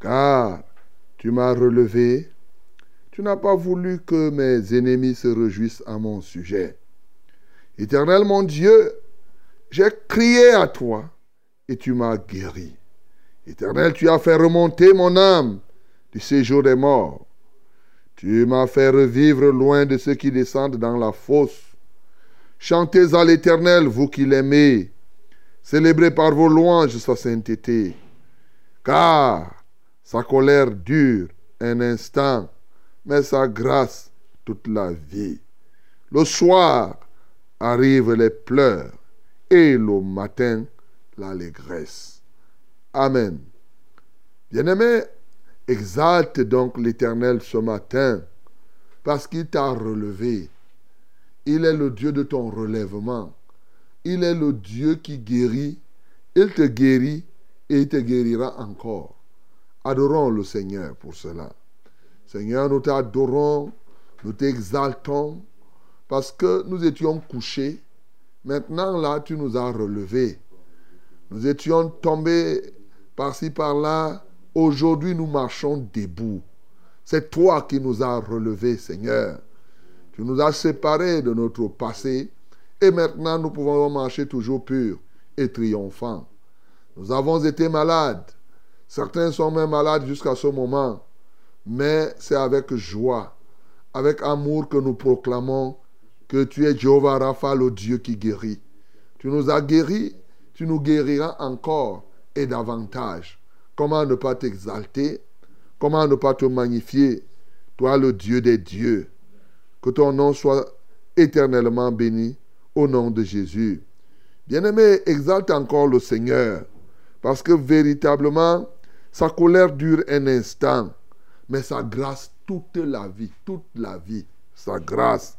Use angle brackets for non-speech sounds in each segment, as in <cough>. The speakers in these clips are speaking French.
Car tu m'as relevé. Tu n'as pas voulu que mes ennemis se réjouissent à mon sujet. Éternel mon Dieu, j'ai crié à toi et tu m'as guéri. Éternel, tu as fait remonter mon âme du séjour des morts. Tu m'as fait revivre loin de ceux qui descendent dans la fosse. Chantez à l'Éternel, vous qui l'aimez. Célébrez par vos louanges sa sainteté. Car sa colère dure un instant, mais sa grâce toute la vie. Le soir arrivent les pleurs et le matin l'allégresse. Amen. Bien-aimé, exalte donc l'Éternel ce matin parce qu'il t'a relevé. Il est le Dieu de ton relèvement. Il est le Dieu qui guérit. Il te guérit et il te guérira encore. Adorons le Seigneur pour cela. Seigneur, nous t'adorons, nous t'exaltons parce que nous étions couchés. Maintenant, là, tu nous as relevés. Nous étions tombés par-ci, par-là. Aujourd'hui, nous marchons debout. C'est toi qui nous as relevés, Seigneur. Tu nous as séparés de notre passé et maintenant, nous pouvons marcher toujours purs et triomphants. Nous avons été malades. Certains sont même malades jusqu'à ce moment. Mais c'est avec joie, avec amour que nous proclamons que tu es Jéhovah Rapha, le Dieu qui guérit. Tu nous as guéris, tu nous guériras encore et davantage. Comment ne pas t'exalter? Comment ne pas te magnifier? Toi, le Dieu des dieux. Que ton nom soit éternellement béni au nom de Jésus. Bien-aimé, exalte encore le Seigneur, parce que véritablement, sa colère dure un instant, mais sa grâce toute la vie, toute la vie, sa grâce.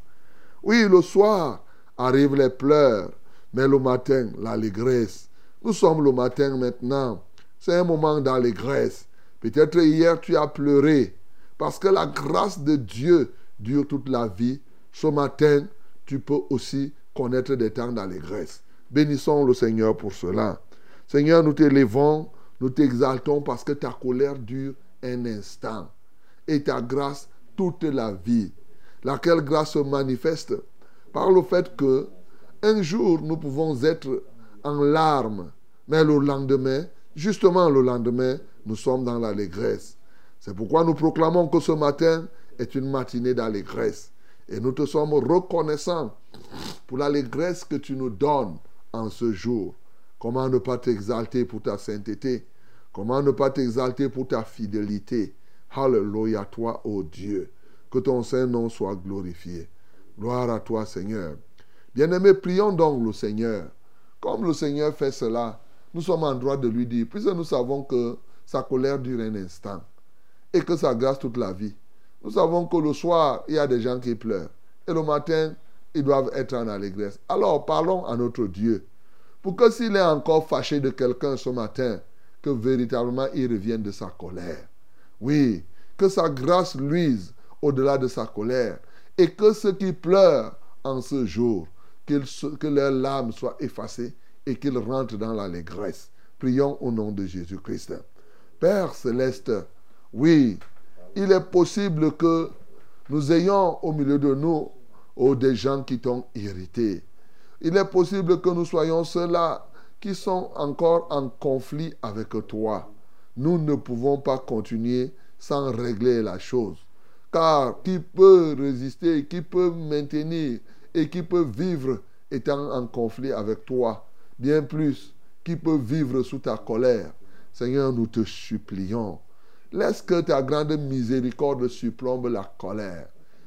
Oui, le soir arrivent les pleurs, mais le matin, l'allégresse. Nous sommes le matin maintenant. C'est un moment d'allégresse. Peut-être hier tu as pleuré, parce que la grâce de Dieu dure toute la vie. Ce matin, tu peux aussi connaître des temps d'allégresse. Bénissons le Seigneur pour cela. Seigneur, nous t'élevons, nous t'exaltons parce que ta colère dure un instant et ta grâce toute la vie. Laquelle grâce se manifeste par le fait que un jour nous pouvons être en larmes, mais le lendemain, justement le lendemain, nous sommes dans l'allégresse. C'est pourquoi nous proclamons que ce matin est une matinée d'allégresse. Et nous te sommes reconnaissants pour l'allégresse que tu nous donnes en ce jour. Comment ne pas t'exalter pour ta sainteté? Comment ne pas t'exalter pour ta fidélité? Hallelujah, toi, ô Dieu. Que ton Saint-Nom soit glorifié. Gloire à toi, Seigneur. Bien-aimés, prions donc le Seigneur. Comme le Seigneur fait cela, nous sommes en droit de lui dire, puisque nous savons que sa colère dure un instant et que sa grâce toute la vie. Nous savons que le soir, il y a des gens qui pleurent. Et le matin, ils doivent être en allégresse. Alors parlons à notre Dieu. Pour que s'il est encore fâché de quelqu'un ce matin, que véritablement il revienne de sa colère. Oui, que sa grâce luise au-delà de sa colère. Et que ceux qui pleurent en ce jour, que leurs larmes soient effacées et qu'ils rentrent dans l'allégresse. Prions au nom de Jésus-Christ. Père céleste, oui, il est possible que nous ayons au milieu de nous oh, des gens qui t'ont irrité. Il est possible que nous soyons ceux-là qui sont encore en conflit avec toi. Nous ne pouvons pas continuer sans régler la chose. Car qui peut résister, qui peut maintenir et qui peut vivre étant en conflit avec toi? Bien plus, qui peut vivre sous ta colère? Seigneur, nous te supplions. Laisse que ta grande miséricorde surplombe la colère.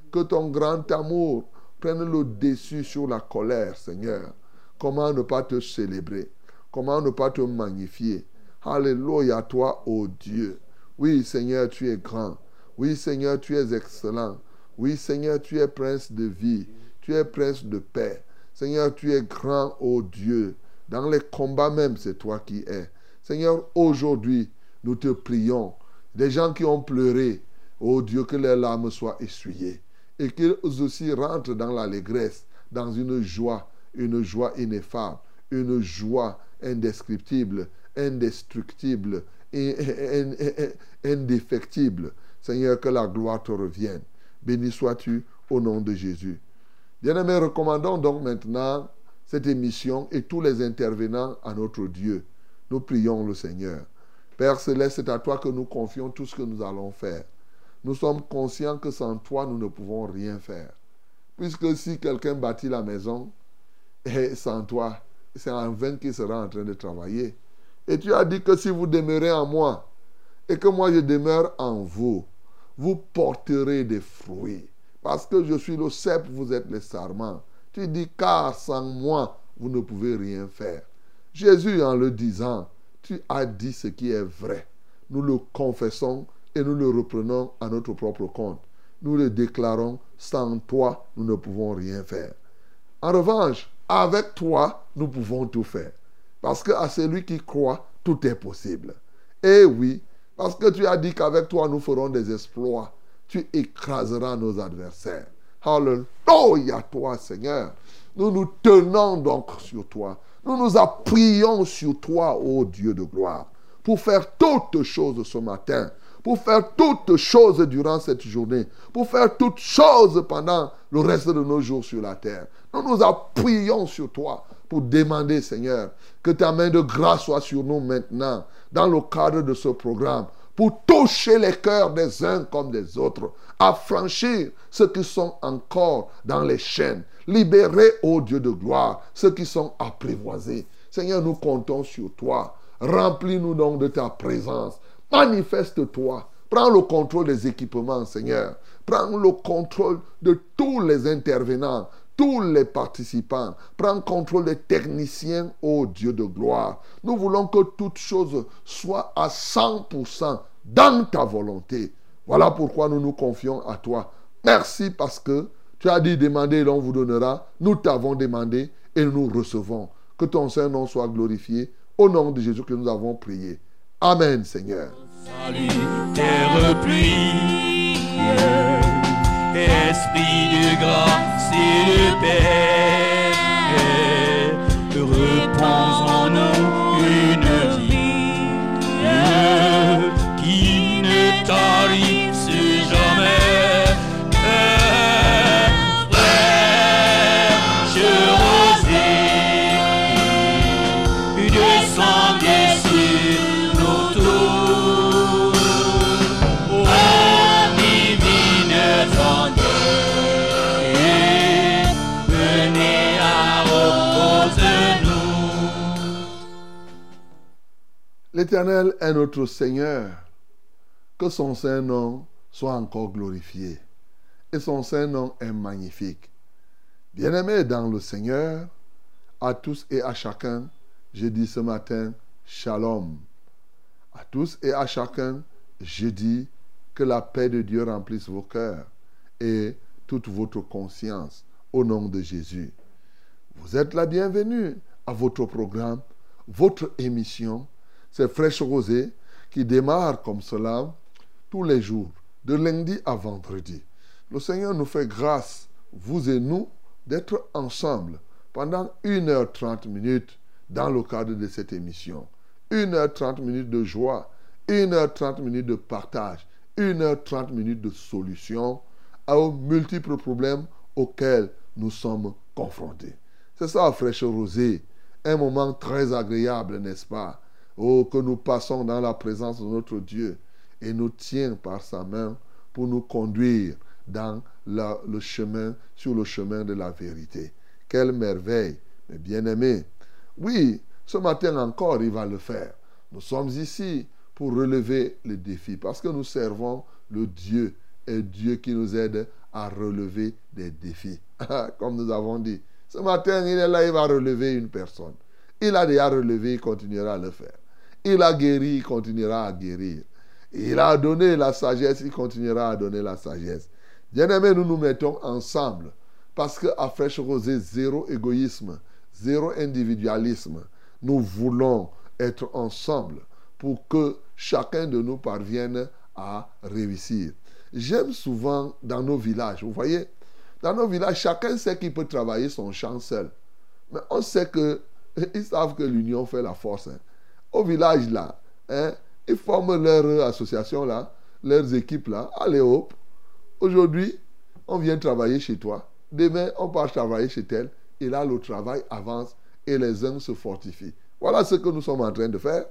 Que ton grand amour prenne le dessus sur la colère, Seigneur. Comment ne pas te célébrer? Comment ne pas te magnifier? Alléluia, toi, ô Dieu. Oui, Seigneur, tu es grand. Oui, Seigneur, tu es excellent. Oui, Seigneur, tu es prince de vie. Tu es prince de paix. Seigneur, tu es grand, ô Dieu. Dans les combats même, c'est toi qui es. Seigneur, aujourd'hui, nous te prions. Des gens qui ont pleuré, ô Dieu, que leurs larmes soient essuyées. Et qu'ils aussi rentrent dans l'allégresse, dans une joie, une joie ineffable, une joie indescriptible, indestructible, indéfectible. Seigneur, que la gloire te revienne. Béni sois-tu au nom de Jésus. Bien-aimés, recommandons donc maintenant cette émission et tous les intervenants à notre Dieu. Nous prions le Seigneur. Père céleste, c'est à toi que nous confions tout ce que nous allons faire. Nous sommes conscients que sans toi, nous ne pouvons rien faire. Puisque si quelqu'un bâtit la maison, et sans toi, c'est en vain qu'il sera en train de travailler. Et tu as dit que si vous demeurez en moi et que moi je demeure en vous, vous porterez des fruits. Parce que je suis le cep, vous êtes les sarments. Tu dis, car sans moi, vous ne pouvez rien faire. Jésus, en le disant, tu as dit ce qui est vrai. Nous le confessons et nous le reprenons à notre propre compte. Nous le déclarons, sans toi, nous ne pouvons rien faire. En revanche, avec toi, nous pouvons tout faire. Parce qu'à celui qui croit, tout est possible. Et oui, parce que tu as dit qu'avec toi, nous ferons des exploits. Tu écraseras nos adversaires. Alléluia, toi, Seigneur. Nous nous tenons donc sur toi. Nous nous appuyons sur toi, ô Dieu de gloire, pour faire toutes choses ce matin, pour faire toutes choses durant cette journée, pour faire toutes choses pendant le reste de nos jours sur la terre. Nous nous appuyons sur toi pour demander, Seigneur, que ta main de grâce soit sur nous maintenant, dans le cadre de ce programme, pour toucher les cœurs des uns comme des autres, affranchir ceux qui sont encore dans les chaînes, libérer, ô Dieu de gloire, ceux qui sont apprivoisés. Seigneur, nous comptons sur toi. Remplis-nous donc de ta présence. Manifeste-toi. Prends le contrôle des équipements, Seigneur. Prends le contrôle de tous les intervenants, tous les participants. Prends contrôle des techniciens, ô Dieu de gloire. Nous voulons que toutes choses soient à 100% dans ta volonté. Voilà pourquoi nous nous confions à toi. Merci parce que tu as dit demander et l'on vous donnera. Nous t'avons demandé et nous recevons. Que ton Saint-Nom soit glorifié. Au nom de Jésus que nous avons prié. Amen, Seigneur. Salut, terre pluie, esprit de grâce et de paix, L'Éternel est notre Seigneur. Que son saint nom soit encore glorifié. Et son saint nom est magnifique. Bien-aimés dans le Seigneur, à tous et à chacun, je dis ce matin, Shalom. À tous et à chacun, je dis que la paix de Dieu remplisse vos cœurs et toute votre conscience au nom de Jésus. Vous êtes la bienvenue à votre programme, votre émission. C'est Fraîche Rosée qui démarre comme cela tous les jours, de lundi à vendredi. Le Seigneur nous fait grâce, vous et nous, d'être ensemble pendant 1h30 minutes dans le cadre de cette émission. 1h30 minutes de joie, 1h30 minutes de partage, 1h30 minutes de solution aux multiples problèmes auxquels nous sommes confrontés. C'est ça, fraîche rosée. Un moment très agréable, n'est-ce pas? Oh, que nous passons dans la présence de notre Dieu et nous tient par sa main pour nous conduire dans le chemin, sur le chemin de la vérité. Quelle merveille, mes bien-aimés. Oui, ce matin encore, il va le faire. Nous sommes ici pour relever les défis parce que nous servons le Dieu et Dieu qui nous aide à relever des défis. Comme nous avons dit, ce matin, il est là, il va relever une personne. Il a déjà relevé, il continuera à le faire. Il a guéri, il continuera à guérir. Il a donné la sagesse, il continuera à donner la sagesse. Bien-aimés, nous nous mettons ensemble parce qu'à Fraîche Rosée, zéro égoïsme, zéro individualisme. Nous voulons être ensemble pour que chacun de nous parvienne à réussir. J'aime souvent dans nos villages, vous voyez, dans nos villages, chacun sait qu'il peut travailler son champ seul. Mais on sait que, <laughs> ils savent que l'union fait la force. Hein. Au village là, hein, ils forment leur association là, leurs équipes là. Allez hop, aujourd'hui, on vient travailler chez toi. Demain, on part travailler chez tel. Et là, le travail avance et les uns se fortifient. Voilà ce que nous sommes en train de faire.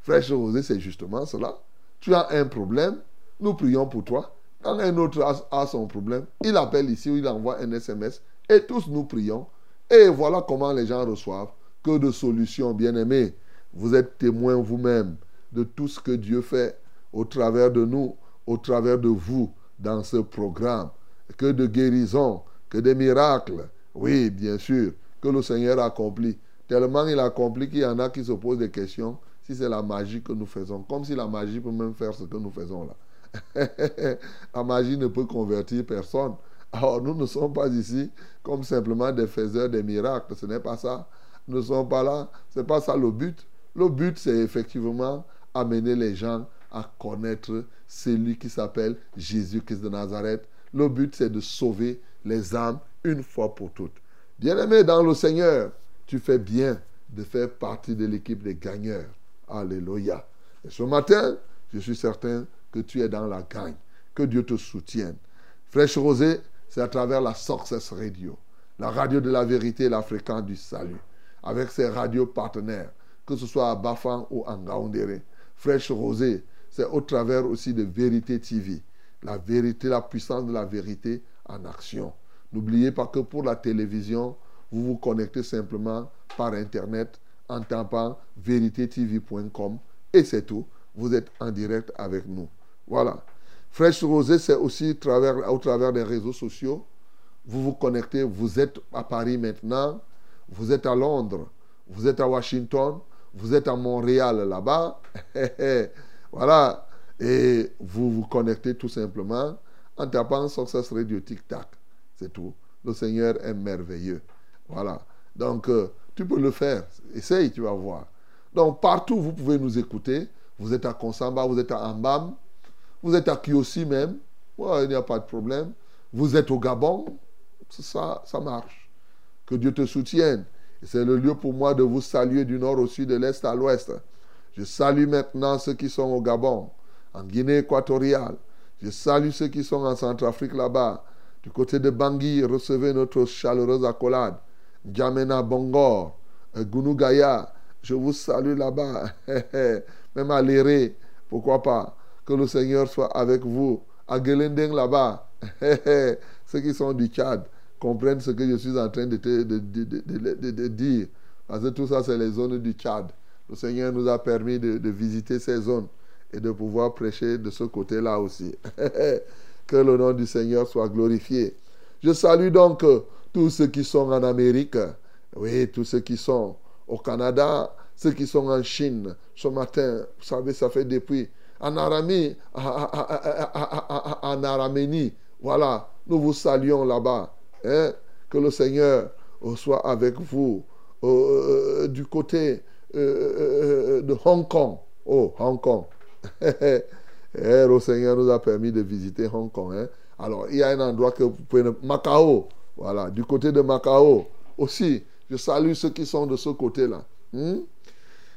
Frère José, c'est justement cela. Tu as un problème, nous prions pour toi. Quand un autre a, son problème, il appelle ici ou il envoie un SMS et tous nous prions. Et voilà comment les gens reçoivent que de solutions, bien-aimés. Vous êtes témoins vous-même de tout ce que Dieu fait au travers de nous, au travers de vous dans ce programme. Que de guérison, que des miracles. Oui, bien sûr, que le Seigneur accomplit. Tellement il accomplit qu'il y en a qui se posent des questions si c'est la magie que nous faisons. Comme si la magie peut même faire ce que nous faisons là. <laughs> la magie ne peut convertir personne. Alors nous ne sommes pas ici comme simplement des faiseurs des miracles. Ce n'est pas ça. Nous ne sommes pas là. Ce n'est pas ça le but. Le but, c'est effectivement amener les gens à connaître celui qui s'appelle Jésus-Christ de Nazareth. Le but, c'est de sauver les âmes une fois pour toutes. Bien-aimé dans le Seigneur, tu fais bien de faire partie de l'équipe des gagneurs. Alléluia. Et ce matin, je suis certain que tu es dans la gagne. Que Dieu te soutienne. Fraîche Rosée, c'est à travers la Success Radio, la radio de la vérité et la fréquence du salut, avec ses radios partenaires, que ce soit à Bafang ou à Ngaoundéré. Fraîche Rosée, c'est au travers aussi de Vérité TV, la vérité, la puissance de la vérité en action. N'oubliez pas que pour la télévision, vous vous connectez simplement par Internet en tapant tv.com et c'est tout. Vous êtes en direct avec nous. Voilà. Fraîche Rosée, c'est aussi au travers des réseaux sociaux. Vous vous connectez, vous êtes à Paris maintenant, vous êtes à Londres, vous êtes à Washington, vous êtes à Montréal là-bas. <laughs> voilà. Et vous vous connectez tout simplement en tapant Success Radio Tic Tac. C'est tout. Le Seigneur est merveilleux. Voilà. Donc, euh, tu peux le faire. Essaye, tu vas voir. Donc, partout, vous pouvez nous écouter. Vous êtes à Konsamba, vous êtes à Ambam, vous êtes à Kyosi même. il n'y a pas de problème. Vous êtes au Gabon. Ça, ça marche. Que Dieu te soutienne. C'est le lieu pour moi de vous saluer du nord au sud, de l'est à l'ouest. Je salue maintenant ceux qui sont au Gabon, en Guinée équatoriale. Je salue ceux qui sont en Centrafrique là-bas. Du côté de Bangui, recevez notre chaleureuse accolade. Djamena Bongor, euh, Gunugaya, je vous salue là-bas. <laughs> Même à Léré, pourquoi pas. Que le Seigneur soit avec vous. À Gelendeng là-bas, <laughs> ceux qui sont du Tchad comprennent ce que je suis en train de, de, de, de dire. Parce que tout ça, c'est les zones du Tchad. le Seigneur nous a permis de, de visiter ces zones et de pouvoir prêcher de ce côté-là aussi. <laughs> que le nom du Seigneur soit glorifié. Je salue donc euh, tous ceux qui sont en Amérique, oui, tous ceux qui sont au Canada, ceux qui sont en Chine. Ce matin, vous savez, ça fait depuis en Aramie, en Araménie. Voilà, nous vous saluons là-bas. Hein? Que le Seigneur soit avec vous euh, du côté euh, de Hong Kong. Oh, Hong Kong. <laughs> Eh, le Seigneur nous a permis de visiter Hong Kong. Hein? Alors, il y a un endroit que vous pouvez... Macao. Voilà, du côté de Macao aussi. Je salue ceux qui sont de ce côté-là. Hmm?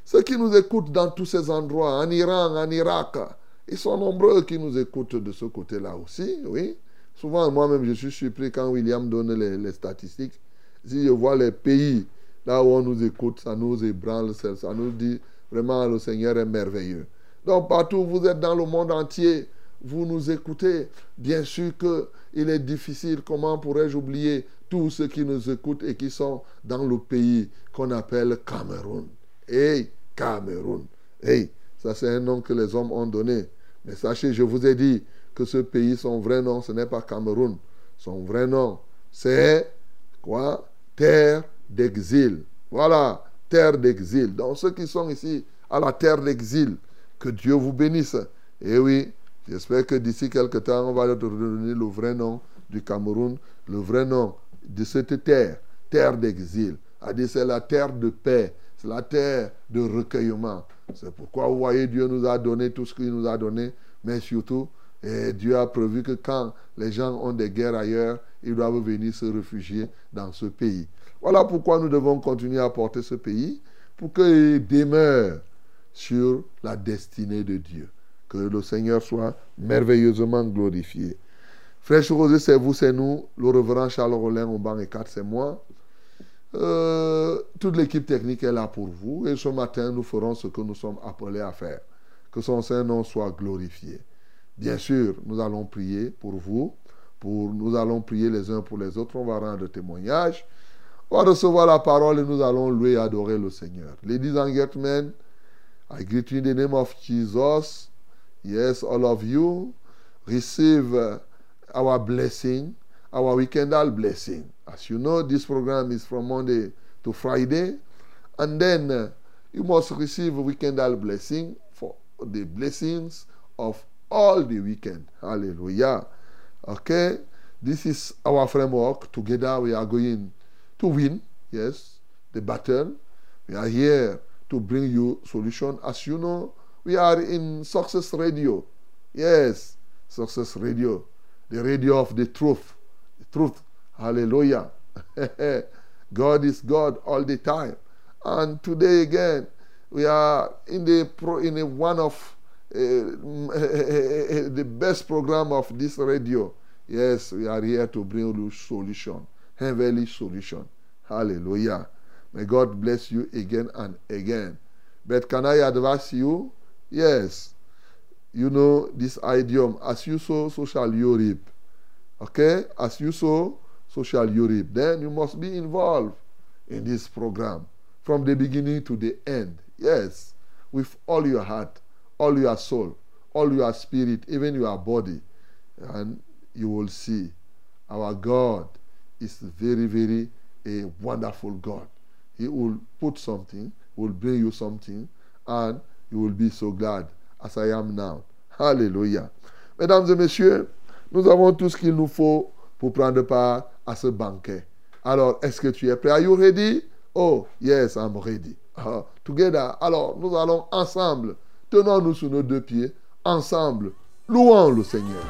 Ceux qui nous écoutent dans tous ces endroits, en Iran, en Irak, ils sont nombreux qui nous écoutent de ce côté-là aussi, oui. Souvent, moi-même, je suis surpris quand William donne les, statistiques. Si je vois les pays là où on nous écoute, ça nous ébranle, ça nous dit vraiment le Seigneur est merveilleux. Donc, partout où vous êtes dans le monde entier, vous nous écoutez. Bien sûr qu'il est difficile. Comment pourrais-je oublier tous ceux qui nous écoutent et qui sont dans le pays qu'on appelle Cameroun Hey, Cameroun. Hey, ça c'est un nom que les hommes ont donné. Mais sachez, je vous ai dit que ce pays, son vrai nom, ce n'est pas Cameroun. Son vrai nom, c'est quoi? Terre d'exil. Voilà, terre d'exil. Donc ceux qui sont ici à la terre d'exil, que Dieu vous bénisse. Et oui, j'espère que d'ici quelques temps, on va leur donner le vrai nom du Cameroun, le vrai nom de cette terre, terre d'exil. C'est la terre de paix, c'est la terre de recueillement. C'est pourquoi vous voyez, Dieu nous a donné tout ce qu'il nous a donné, mais surtout, et Dieu a prévu que quand les gens ont des guerres ailleurs, ils doivent venir se réfugier dans ce pays. Voilà pourquoi nous devons continuer à porter ce pays, pour qu'il demeure sur la destinée de Dieu. Que le Seigneur soit merveilleusement glorifié. Frère Rosé, c'est vous, c'est nous. Le reverend Charles Rollin banc et 4, c'est moi. Euh, toute l'équipe technique est là pour vous. Et ce matin, nous ferons ce que nous sommes appelés à faire. Que son Saint-Nom soit glorifié. Bien sûr, nous allons prier pour vous. Pour, nous allons prier les uns pour les autres. On va rendre témoignage. On va recevoir la parole et nous allons louer et adorer le Seigneur. Ladies and gentlemen, I greet you in the name of Jesus. Yes, all of you receive uh, our blessing, our weekendal blessing. As you know, this program is from Monday to Friday. And then uh, you must receive weekendal blessing for the blessings of all the weekend. Hallelujah. Okay? This is our framework. Together we are going to win, yes, the battle. We are here to bring you solution. As you know, we are in Success Radio. Yes, Success Radio, the radio of the truth. The truth. Hallelujah. <laughs> God is God all the time. And today again, we are in the pro, in a one of <laughs> the best program of this radio. Yes, we are here to bring you solution, heavenly solution. Hallelujah. May God bless you again and again. But can I advise you? Yes. You know this idiom, as you sow, so shall you reap. Okay? As you sow, so shall you reap. Then you must be involved in this program from the beginning to the end. Yes. With all your heart, all your soul, all your spirit, even your body. And you will see our God is very, very a wonderful God. He will put something, will bring you something, and you will be so glad as I am now. Hallelujah. Mesdames et messieurs, nous avons tout ce qu'il nous faut pour prendre part à ce banquet. Alors, est-ce que tu es prêt? Are you ready? Oh, yes, I'm ready. Uh, together. Alors, nous allons ensemble, tenons-nous sur nos deux pieds, ensemble, louons le Seigneur.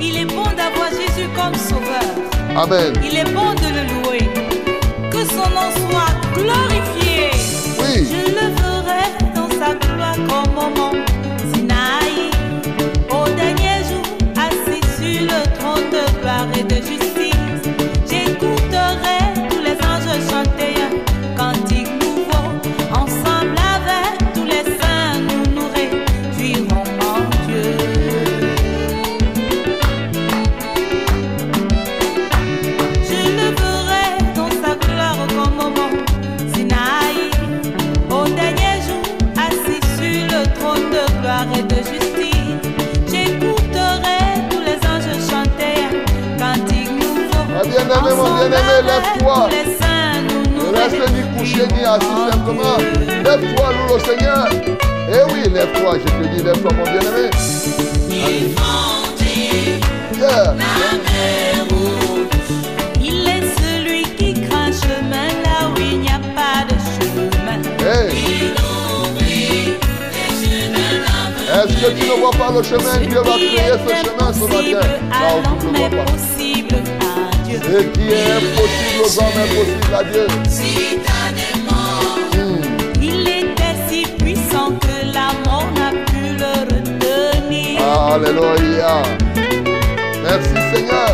Il est bon d'avoir Jésus comme sauveur. Amen. Il est bon de le louer. Que son nom soit glorifié. Oui. Je le ferai dans sa gloire comme au bien-aimé, mon bien-aimé, lève-toi. Ne reste ni couché ni assis simplement. Lève-toi, loue le Seigneur. Eh oui, lève-toi, je te dis, lève-toi, mon bien-aimé. Yeah. Il est celui qui craint chemin là où il n'y a pas de chemin. Hey. Est-ce que tu ne vois pas le chemin? Dieu va créer ce chemin ce matin. Là où tu ne vois pas. Ce qui est impossible aux hommes est possible à Dieu. Hmm. Il était si puissant que la mort n'a pu le retenir. Alléluia. Merci Seigneur.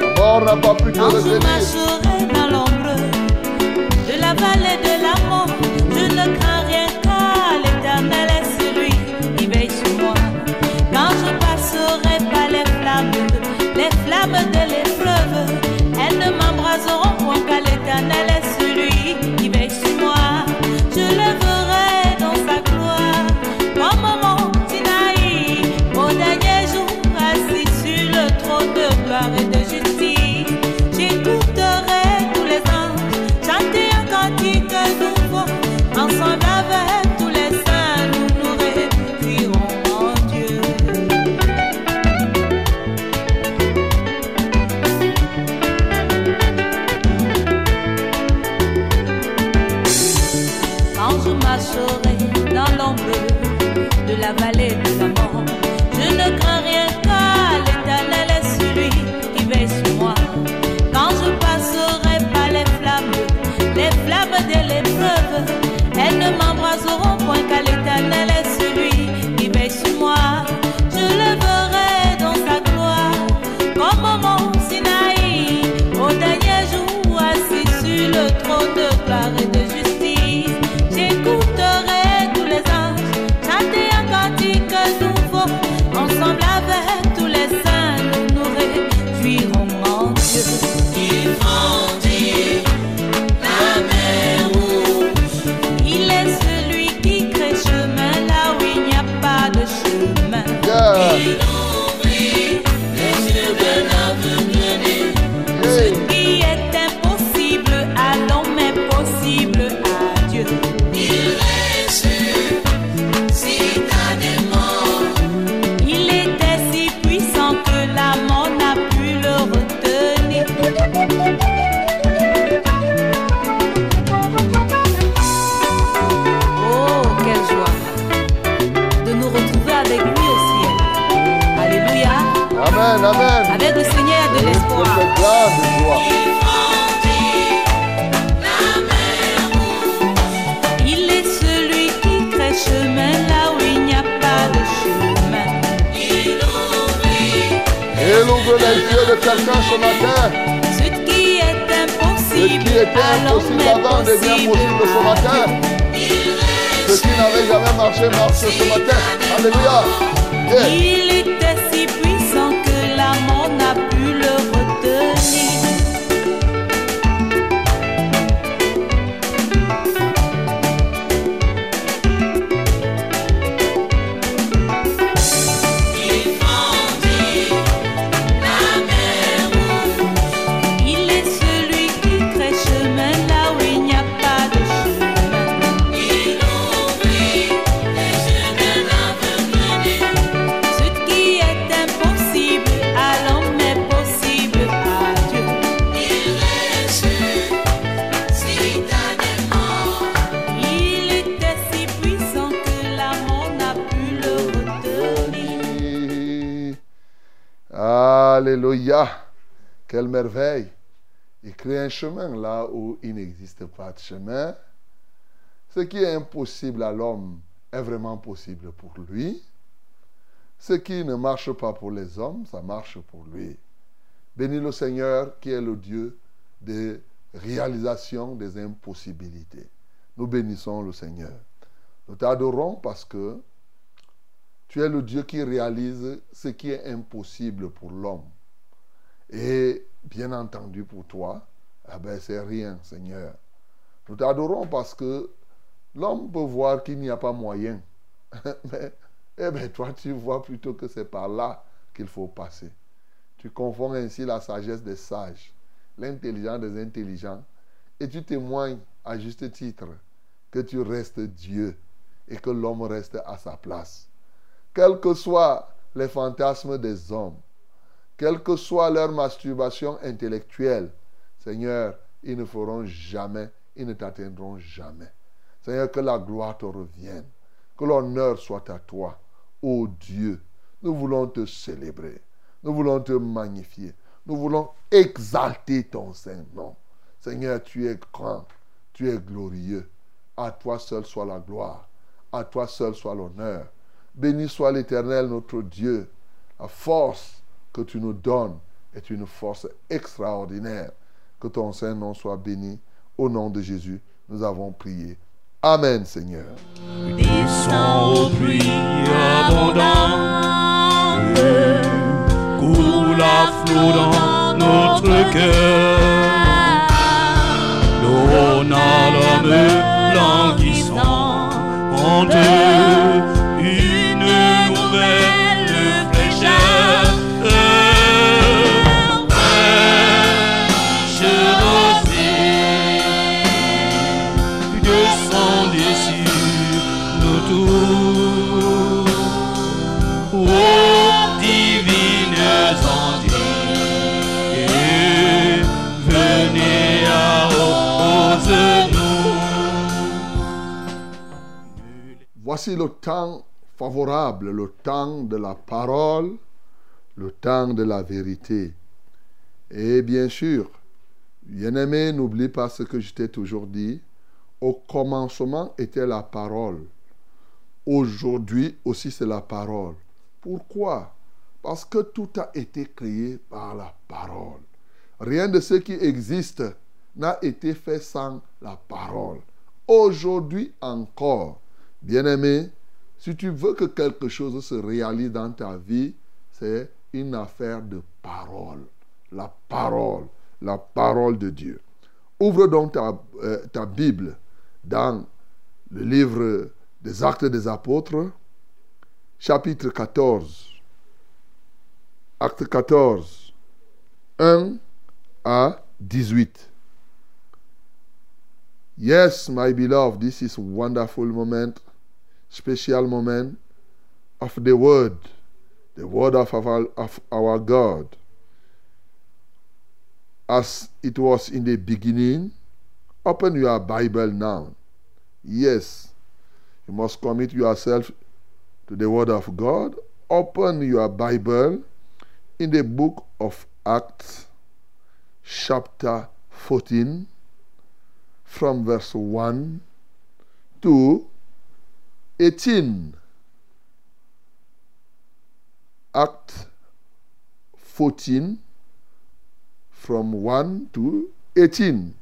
La mort n'a pas pu te retenir. dans l'ombre de la vallée de point ce matin. Ce qui est Ce impossible, qui était impossible avant devient possible ce matin. Ce qui n'avait jamais marché marche ce matin. Alléluia. Yeah. Il était si Quelle merveille. Il crée un chemin là où il n'existe pas de chemin. Ce qui est impossible à l'homme est vraiment possible pour lui. Ce qui ne marche pas pour les hommes, ça marche pour lui. Bénis le Seigneur qui est le Dieu des réalisations des impossibilités. Nous bénissons le Seigneur. Nous t'adorons parce que tu es le Dieu qui réalise ce qui est impossible pour l'homme. Et bien entendu pour toi, eh ben, c'est rien, Seigneur. Nous t'adorons parce que l'homme peut voir qu'il n'y a pas moyen. <laughs> Mais eh ben, toi, tu vois plutôt que c'est par là qu'il faut passer. Tu confonds ainsi la sagesse des sages, l'intelligence des intelligents, et tu témoignes à juste titre que tu restes Dieu et que l'homme reste à sa place. Quels que soient les fantasmes des hommes, quelle que soit leur masturbation intellectuelle, Seigneur, ils ne feront jamais, ils ne t'atteindront jamais. Seigneur, que la gloire te revienne, que l'honneur soit à toi, ô Dieu. Nous voulons te célébrer, nous voulons te magnifier, nous voulons exalter ton Saint-Nom. Seigneur, tu es grand, tu es glorieux. À toi seul soit la gloire, à toi seul soit l'honneur. Béni soit l'Éternel, notre Dieu. La force que tu nous donnes est une force extraordinaire. Que ton Saint-Nom soit béni. Au nom de Jésus, nous avons prié. Amen, Seigneur. Notre cœur. En eux Voici le temps favorable, le temps de la parole, le temps de la vérité. Et bien sûr, bien-aimé, n'oublie pas ce que je t'ai toujours dit. Au commencement était la parole. Aujourd'hui aussi c'est la parole. Pourquoi? Parce que tout a été créé par la parole. Rien de ce qui existe n'a été fait sans la parole. Aujourd'hui encore, bien-aimé, si tu veux que quelque chose se réalise dans ta vie, c'est une affaire de parole. La parole, la parole de Dieu. Ouvre donc ta, euh, Bible dans le livre des Actes des Apôtres, chapitre 14. Acte 14, 1 à 18. Yes, my beloved, this is a wonderful moment, special moment of the Word, the Word of our, of our God. As it was in the beginning, open your Bible now. Yes, you must commit yourself to the Word of God. Open your Bible in the book of Acts, chapter 14, from verse 1 to 18. Act 14, from 1 to 18.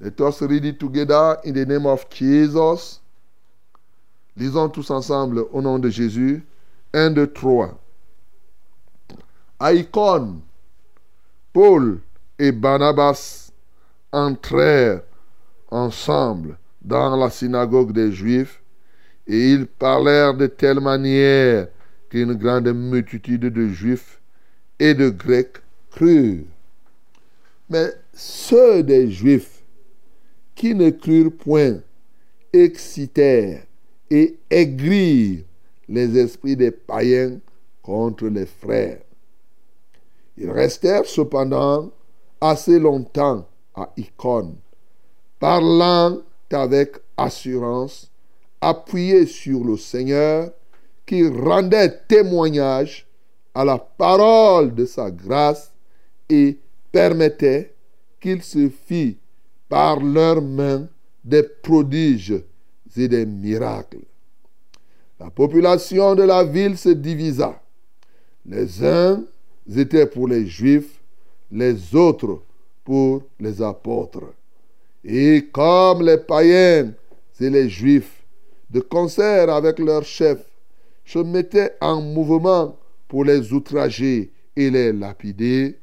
Let us read it together in the name of Jesus. Lisons tous ensemble au nom de Jésus. 1, 2, 3. À Icône, Paul et Barnabas entrèrent ensemble dans la synagogue des Juifs et ils parlèrent de telle manière qu'une grande multitude de Juifs et de Grecs crurent. Mais ceux des Juifs qui ne crurent point excitèrent et aigrirent les esprits des païens contre les frères. Ils restèrent cependant assez longtemps à Icône, parlant avec assurance, appuyés sur le Seigneur, qui rendait témoignage à la parole de sa grâce et permettait qu'il se fît par leurs mains des prodiges et des miracles. La population de la ville se divisa. Les uns étaient pour les Juifs, les autres pour les apôtres. Et comme les païens et les Juifs, de concert avec leurs chefs, se mettaient en mouvement pour les outrager et les lapider,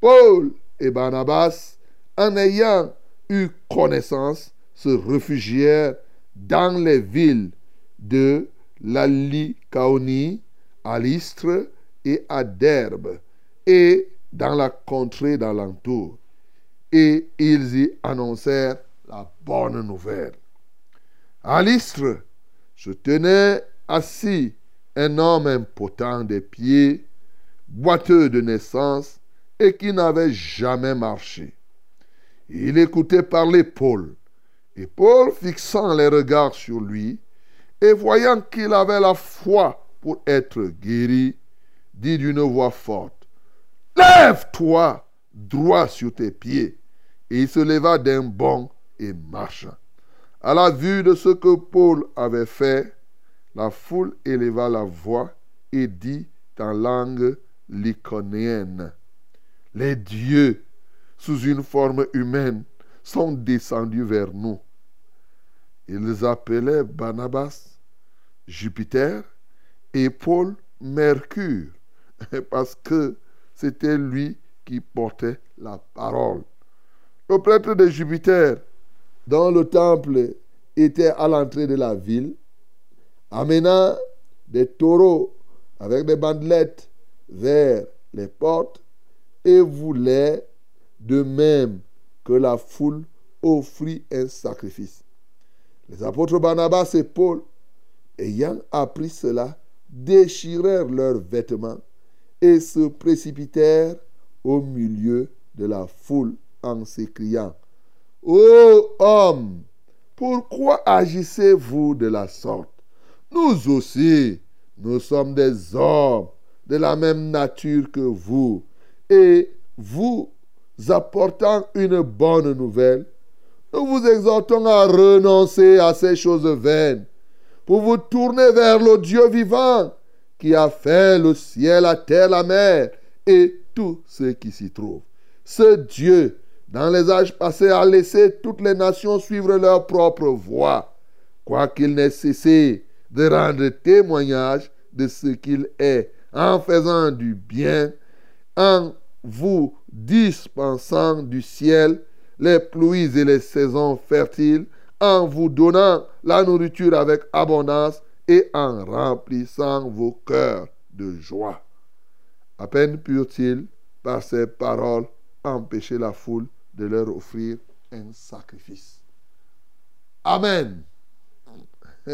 Paul et Barnabas, en ayant eu connaissance, se réfugièrent dans les villes de la Lycaonie, à l'Istre et à Derbe, et dans la contrée d'alentour. Et ils y annoncèrent la bonne nouvelle. À l'Istre se tenait assis un homme impotent des pieds, boiteux de naissance et qui n'avait jamais marché. Il écoutait parler Paul. Et Paul, fixant les regards sur lui, et voyant qu'il avait la foi pour être guéri, dit d'une voix forte, Lève-toi droit sur tes pieds. Et il se leva d'un bond et marcha. À la vue de ce que Paul avait fait, la foule éleva la voix et dit en langue lyconienne, Les dieux, sous une forme humaine, sont descendus vers nous. Ils appelaient Barnabas Jupiter et Paul Mercure, <laughs> parce que c'était lui qui portait la parole. Le prêtre de Jupiter, dont le temple était à l'entrée de la ville, amena des taureaux avec des bandelettes vers les portes et voulait de même que la foule offrit un sacrifice. Les apôtres Barnabas et Paul, ayant appris cela, déchirèrent leurs vêtements et se précipitèrent au milieu de la foule en s'écriant, Ô homme, pourquoi agissez-vous de la sorte? Nous aussi, nous sommes des hommes de la même nature que vous, et vous apportant une bonne nouvelle, nous vous exhortons à renoncer à ces choses vaines pour vous tourner vers le Dieu vivant qui a fait le ciel, la terre, la mer et tout ce qui s'y trouve. Ce Dieu, dans les âges passés, a laissé toutes les nations suivre leur propre voie, quoiqu'il n'ait cessé de rendre témoignage de ce qu'il est, en faisant du bien, en vous dispensant du ciel les pluies et les saisons fertiles, en vous donnant la nourriture avec abondance et en remplissant vos cœurs de joie. À peine purent-ils, par ces paroles, empêcher la foule de leur offrir un sacrifice. Amen. <laughs>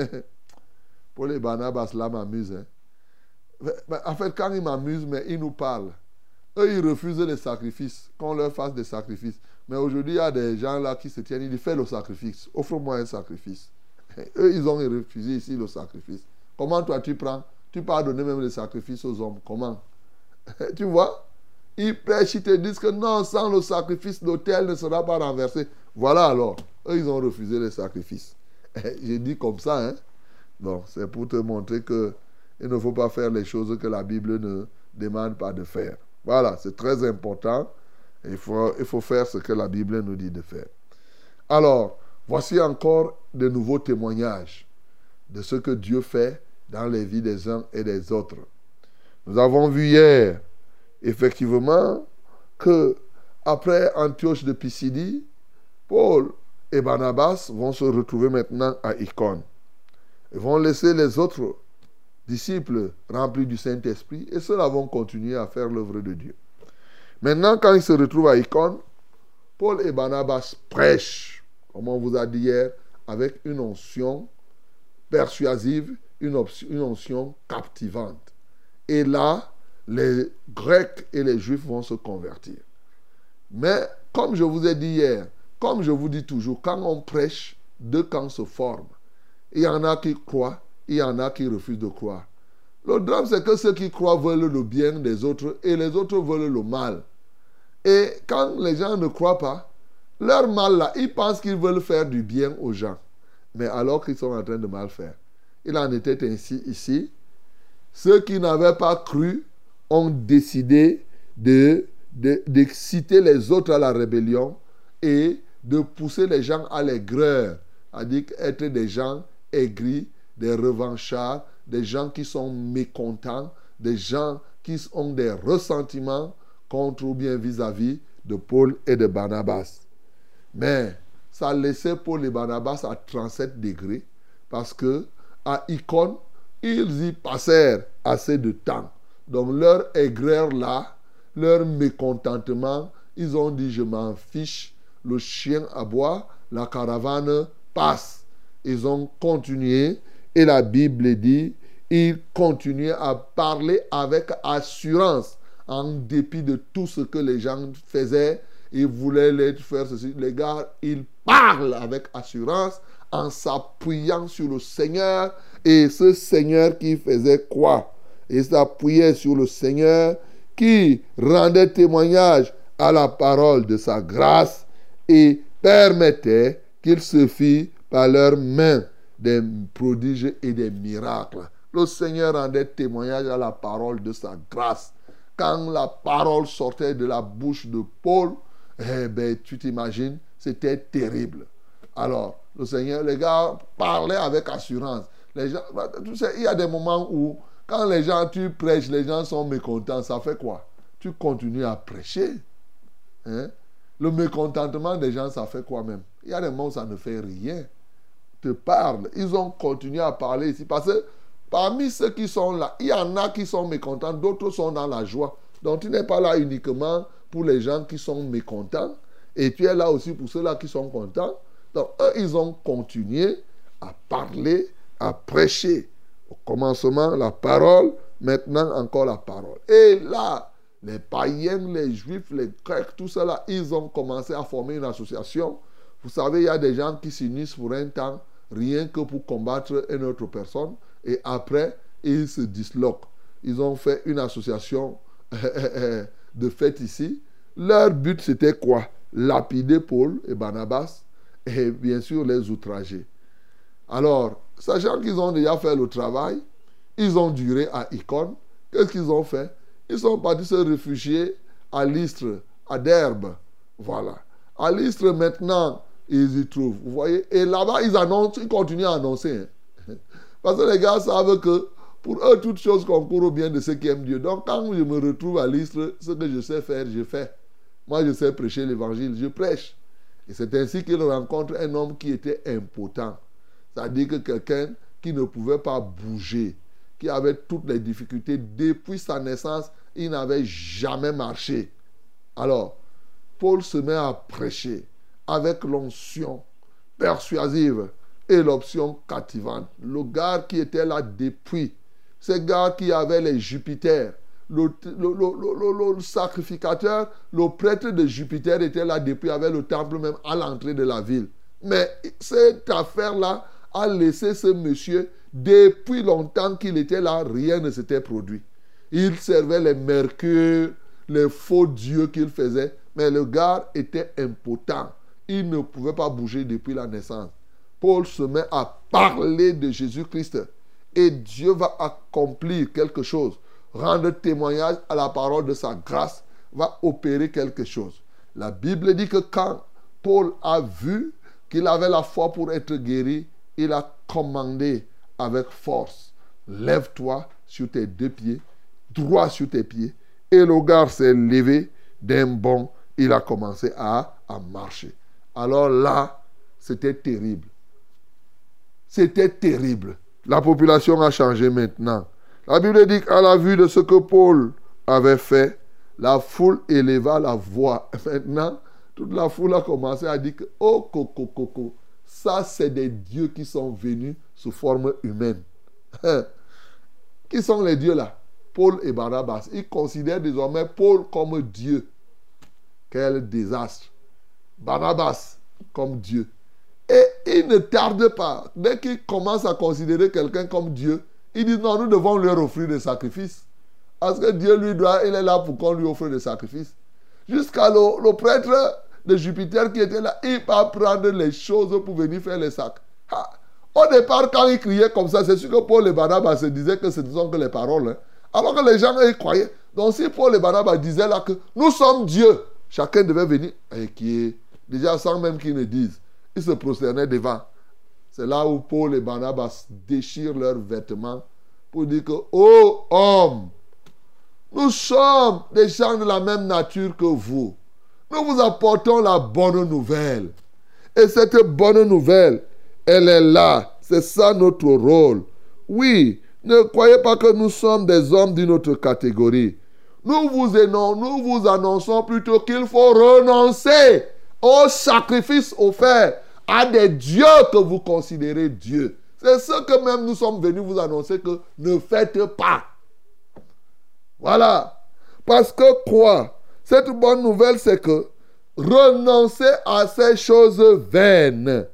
Pour les Barnabas, là, m'amuse. Hein. En fait, quand ils m'amusent, mais ils nous parlent. Eux, ils refusent les sacrifices, qu'on leur fasse des sacrifices. Mais aujourd'hui, il y a des gens là qui se tiennent, ils disent fais le sacrifice, offre-moi un sacrifice. <laughs> eux, ils ont refusé ici le sacrifice. Comment toi tu prends Tu peux donner même le sacrifice aux hommes. Comment? <laughs> Tu vois? Ils prêchent, ils te disent que non, sans le sacrifice, l'autel ne sera pas renversé. Voilà alors. Eux, ils ont refusé le sacrifice. <laughs> J'ai dit comme ça, hein Non, c'est pour te montrer que il ne faut pas faire les choses que la Bible ne demande pas de faire. Voilà, c'est très important. Il faut, il faut faire ce que la Bible nous dit de faire. Alors, voici encore de nouveaux témoignages de ce que Dieu fait dans les vies des uns et des autres. Nous avons vu hier, effectivement, que après Antioche de Pisidie, Paul et Barnabas vont se retrouver maintenant à Icône. Ils vont laisser les autres disciples remplis du Saint-Esprit et ceux-là vont continuer à faire l'œuvre de Dieu. Maintenant, quand ils se retrouvent à Icône, Paul et Barnabas prêchent, comme on vous a dit hier, avec une onction persuasive, une, une onction captivante. Et là, les Grecs et les Juifs vont se convertir. Mais comme je vous ai dit hier, comme je vous dis toujours, quand on prêche, deux camps se forment. Il y en a qui croient, il y en a qui refusent de croire. Le drame, c'est que ceux qui croient veulent le bien des autres et les autres veulent le mal. Et quand les gens ne croient pas, leur mal là, ils pensent qu'ils veulent faire du bien aux gens. Mais alors qu'ils sont en train de mal faire. Il en était ainsi ici. Ceux qui n'avaient pas cru ont décidé de, d'exciter les autres à la rébellion et de pousser les gens à l'aigreur, c'est-à-dire être des gens aigris, des revanchards, des gens qui sont mécontents, des gens qui ont des ressentiments contre ou bien vis-à-vis de Paul et de Barnabas. Mais ça laissait Paul et Barnabas à 37 degrés parce que à ils y passèrent assez de temps. Donc leur aigreur là leur mécontentement, ils ont dit je m'en fiche, le chien aboie, la caravane passe. Ils ont continué et la Bible dit, ils continuaient à parler avec assurance en dépit de tout ce que les gens faisaient. Ils voulaient les faire ceci. Les gars, ils parlent avec assurance en s'appuyant sur le Seigneur. Et ce Seigneur qui faisait quoi? Il s'appuyait sur le Seigneur qui rendait témoignage à la parole de sa grâce et permettait qu'il se fît par leurs mains des prodiges et des miracles. Le Seigneur rendait témoignage à la parole de sa grâce. Quand la parole sortait de la bouche de Paul, eh ben, tu t'imagines, c'était terrible. Alors, le Seigneur, les gars parlaient avec assurance. Les gens, tu sais, il y a des moments où, quand les gens, tu prêches, les gens sont mécontents, ça fait quoi? Tu continues à prêcher. Hein? Le mécontentement des gens, ça fait quoi même? Il y a des moments où ça ne fait rien. Te parle. Ils ont continué à parler ici. Parce que parmi ceux qui sont là, il y en a qui sont mécontents, d'autres sont dans la joie. Donc tu n'es pas là uniquement pour les gens qui sont mécontents. Et tu es là aussi pour ceux-là qui sont contents. Donc eux, ils ont continué à parler, à prêcher. Au commencement, la parole. Maintenant, encore la parole. Et là, les païens, les juifs, les grecs, tout cela, ils ont commencé à former une association. Vous savez, il y a des gens qui s'unissent pour un temps, rien que pour combattre une autre personne, et après, ils se disloquent. Ils ont fait une association <laughs> de fête ici. Leur but, c'était quoi? Lapider Paul et Barnabas, et bien sûr les outrager. Alors, sachant qu'ils ont déjà fait le travail, ils ont duré à Icône. Qu'est-ce qu'ils ont fait? Ils sont partis se réfugier à l'Istre, à Derbe. Voilà. À l'Istre, maintenant, ils y trouvent. Vous voyez? Et là-bas, ils annoncent, ils continuent à annoncer. hein. <laughs> Parce que les gars savent que pour eux, toutes choses concourent au bien de ceux qui aiment Dieu. Donc, quand je me retrouve à l'Istre, ce que je sais faire, je fais. Moi, je sais prêcher l'évangile, je prêche. Et c'est ainsi qu'il rencontre un homme qui était impotent. C'est-à-dire que quelqu'un qui ne pouvait pas bouger, qui avait toutes les difficultés. Depuis sa naissance, il n'avait jamais marché. Alors, Paul se met à prêcher avec l'onction persuasive et l'option captivante. Le gars qui était là depuis, ce gars qui avait les Jupiters, le, sacrificateur, le prêtre de Jupiter était là depuis, avec le temple même à l'entrée de la ville. Mais cette affaire-là a laissé ce monsieur, depuis longtemps qu'il était là, rien ne s'était produit. Il servait les mercures, les faux dieux qu'il faisait, mais le gars était impotent. Il ne pouvait pas bouger depuis la naissance. Paul se met à parler de Jésus-Christ et Dieu va accomplir quelque chose, rendre témoignage à la parole de sa grâce, va opérer quelque chose. La Bible dit que quand Paul a vu qu'il avait la foi pour être guéri, il a commandé avec force, lève-toi sur tes deux pieds, droit sur tes pieds. Et le gars s'est levé d'un bond, il a commencé à, marcher. Alors là, c'était terrible. C'était terrible. La population a changé maintenant. La Bible dit qu'à la vue de ce que Paul avait fait, la foule éleva la voix. <laughs> Maintenant, toute la foule a commencé à dire que, oh, coco, coco, ça, c'est des dieux qui sont venus sous forme humaine. qui sont les dieux là? Paul et Barnabas. Ils considèrent désormais Paul comme Dieu. Quel désastre. Barnabas comme Dieu. Et ils ne tardent pas. Dès qu'ils commencent à considérer quelqu'un comme Dieu, ils disent non, nous devons leur offrir des sacrifices. Parce que Dieu, lui, doit, il est là pour qu'on lui offre des sacrifices. Jusqu'à le, le, prêtre de Jupiter qui était là, il va prendre les choses pour venir faire les sacs. Au départ, quand il criait comme ça, c'est sûr que Paul et Barnabas se disaient que ce ne sont que les paroles. Hein. Alors que les gens, ils croyaient. Donc si Paul et Barnabas disaient là que nous sommes Dieu, chacun devait venir, et qui est déjà sans même qu'ils ne disent, ils se prosternaient devant. C'est là où Paul et Barnabas déchirent leurs vêtements pour dire que, oh homme, nous sommes des gens de la même nature que vous. Nous vous apportons la bonne nouvelle. Et cette bonne nouvelle, elle est là. C'est ça notre rôle. Oui, ne croyez pas que nous sommes des hommes d'une autre catégorie. nous vous, nous vous annonçons plutôt qu'il faut renoncer au sacrifice offert à des dieux que vous considérez Dieu. C'est ce que même nous sommes venus vous annoncer que ne faites pas. Voilà. Parce que quoi? Cette bonne nouvelle, c'est que renoncez à ces choses vaines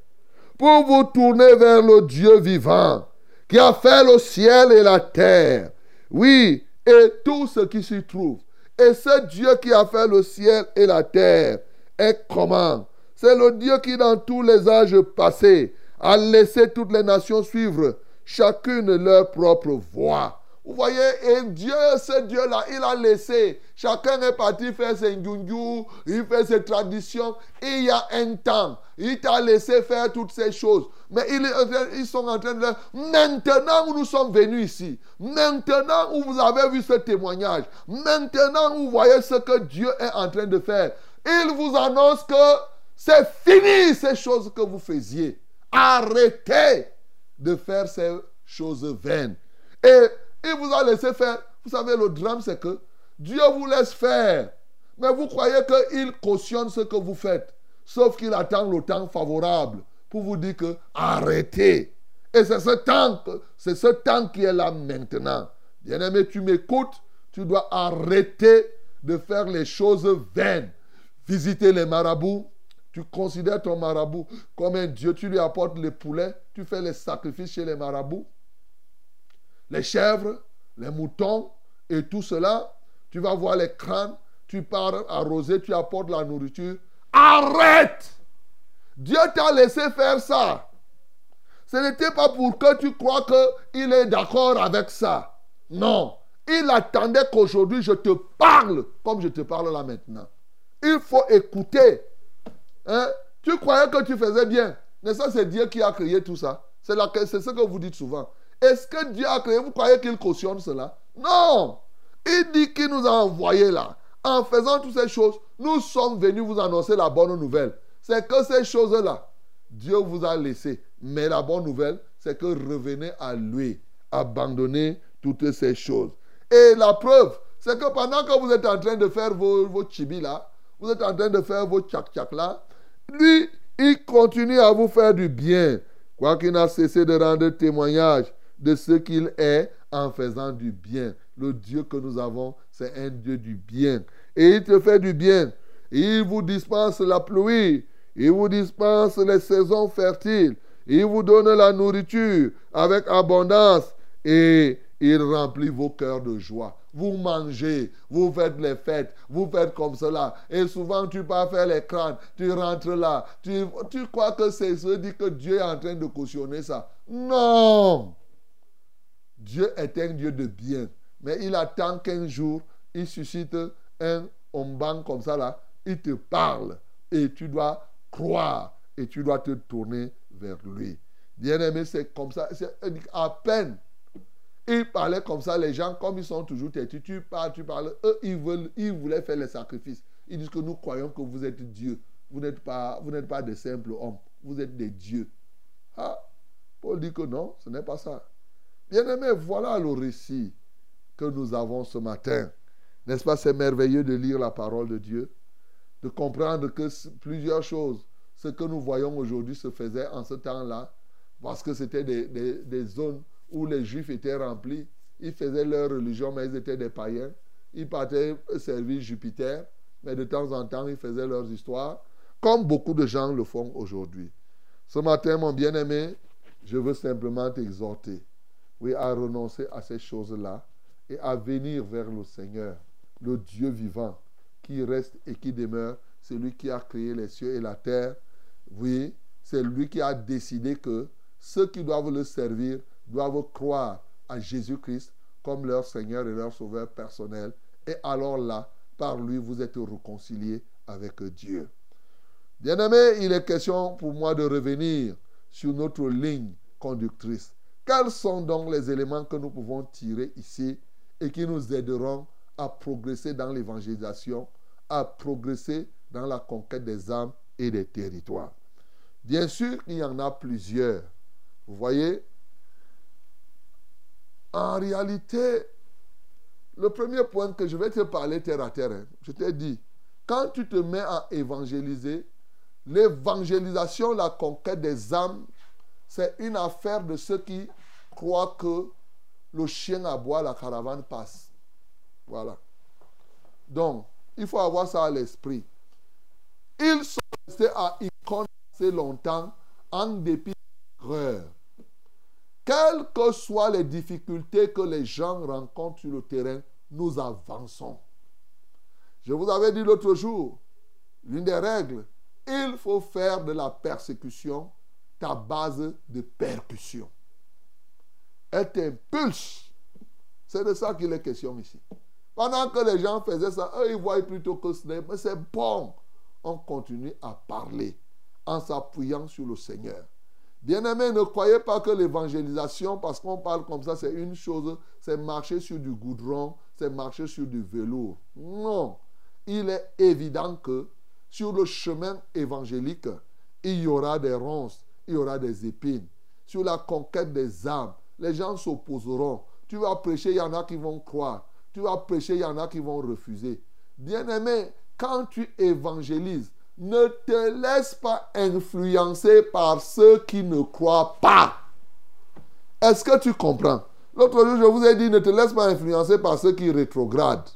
pour vous tourner vers le Dieu vivant qui a fait le ciel et la terre. Oui, et tout ce qui s'y trouve. Et ce Dieu qui a fait le ciel et la terre est comment? C'est le Dieu qui, dans tous les âges passés, a laissé toutes les nations suivre chacune leur propre voie. Vous voyez, et Dieu, ce Dieu-là, il a laissé. Chacun est parti faire ses ngungu, il fait ses traditions. Il y a un temps, il t'a laissé faire toutes ces choses. Mais il ils sont en train de... Maintenant où nous sommes venus ici, maintenant où vous avez vu ce témoignage, maintenant où vous voyez ce que Dieu est en train de faire, il vous annonce que c'est fini ces choses que vous faisiez. Arrêtez de faire ces choses vaines. Et il vous a laissé faire. Vous savez, le drame, c'est que Dieu vous laisse faire. Mais vous croyez qu'il cautionne ce que vous faites. Sauf qu'il attend le temps favorable pour vous dire que arrêtez. Et c'est ce temps, c'est ce temps qui est là maintenant. Bien-aimé, tu m'écoutes, tu dois arrêter de faire les choses vaines. Visiter les marabouts, tu considères ton marabout comme un dieu, tu lui apportes les poulets, tu fais les sacrifices chez les marabouts les chèvres, les moutons et tout cela. Tu vas voir les crânes, tu pars arroser, tu apportes la nourriture. Arrête Dieu t'a laissé faire ça. Ce n'était pas pour que tu crois qu'il est d'accord avec ça. Non. Il attendait qu'aujourd'hui je te parle comme je te parle là maintenant. Il faut écouter. Hein? Tu croyais que tu faisais bien. Mais ça, c'est Dieu qui a créé tout ça. C'est ce que vous dites souvent. Est-ce que Dieu a créé? Vous croyez qu'il cautionne cela? Non. Il dit qu'il nous a envoyés là. En faisant toutes ces choses, nous sommes venus vous annoncer la bonne nouvelle. C'est que ces choses-là, Dieu vous a laissé. Mais la bonne nouvelle, c'est que revenez à lui. Abandonnez toutes ces choses. Et la preuve, c'est que pendant que vous êtes en train de faire vos, vos chibis là, vous êtes en train de faire vos tchak-tchak là, lui, il continue à vous faire du bien. Quoiqu'il n'a cessé de rendre témoignage de ce qu'il est en faisant du bien. Le Dieu que nous avons, c'est un Dieu du bien. Et il te fait du bien. Il vous dispense la pluie. Il vous dispense les saisons fertiles. Il vous donne la nourriture avec abondance. Et il remplit vos cœurs de joie. Vous mangez, vous faites les fêtes, vous faites comme cela. Et souvent, tu pars faire les crânes, tu rentres là. Tu, tu crois que c'est ce dit que Dieu est en train de cautionner ça. Non! Dieu est un Dieu de bien. Mais il attend qu'un jour, il suscite un omban comme ça là. Il te parle. Et tu dois croire. Et tu dois te tourner vers lui. Bien-aimé, c'est comme ça. C'est à peine. Il parlait comme ça, les gens, comme ils sont toujours têtus, tu parles, tu parles. Eux, ils, veulent, ils voulaient faire les sacrifices. Ils disent que nous croyons que vous êtes Dieu. Vous n'êtes pas, vous n'êtes pas des simples hommes. Vous êtes des dieux. Ah, Paul dit que non, ce n'est pas ça. Bien-aimé, voilà le récit que nous avons ce matin. N'est-ce pas, c'est merveilleux de lire la parole de Dieu, de comprendre que plusieurs choses, ce que nous voyons aujourd'hui se faisait en ce temps-là, parce que c'était des zones où les Juifs étaient remplis. Ils faisaient leur religion, mais ils étaient des païens. Ils partaient servir Jupiter, mais de temps en temps, ils faisaient leurs histoires, comme beaucoup de gens le font aujourd'hui. Ce matin, mon bien-aimé, je veux simplement t'exhorter, oui, à renoncer à ces choses-là et à venir vers le Seigneur, le Dieu vivant, qui reste et qui demeure, celui qui a créé les cieux et la terre. Oui, c'est lui qui a décidé que ceux qui doivent le servir doivent croire à Jésus-Christ comme leur Seigneur et leur Sauveur personnel. Et alors là, par lui, vous êtes réconciliés avec Dieu. Bien-aimé, il est question pour moi de revenir sur notre ligne conductrice. Quels sont donc les éléments que nous pouvons tirer ici et qui nous aideront à progresser dans l'évangélisation, à progresser dans la conquête des âmes et des territoires? Bien sûr, il y en a plusieurs. Vous voyez, en réalité, le premier point que je vais te parler terre à terre, hein, je t'ai dit, quand tu te mets à évangéliser, l'évangélisation, la conquête des âmes, c'est une affaire de ceux qui croient que le chien aboie, la caravane passe. Voilà. Donc, il faut avoir ça à l'esprit. Ils sont restés à connaître longtemps en dépit de l'erreur. Quelles que soient les difficultés que les gens rencontrent sur le terrain, nous avançons. Je vous avais dit l'autre jour, l'une des règles, il faut faire de la persécution ta base de percussion. Elle t'impulse. C'est de ça qu'il est question ici. Pendant que les gens faisaient ça, eux, ils voyaient plutôt que ce n'est, mais c'est bon. On continue à parler en s'appuyant sur le Seigneur. Bien-aimés, ne croyez pas que l'évangélisation, parce qu'on parle comme ça, c'est une chose, c'est marcher sur du goudron, c'est marcher sur du velours. Non. Il est évident que sur le chemin évangélique, il y aura des ronces, il y aura des épines. Sur la conquête des âmes, les gens s'opposeront. Tu vas prêcher, il y en a qui vont croire. Tu vas prêcher, il y en a qui vont refuser. Bien-aimé, quand tu évangélises, ne te laisse pas influencer par ceux qui ne croient pas. Est-ce que tu comprends? L'autre jour, je vous ai dit, ne te laisse pas influencer par ceux qui rétrogradent.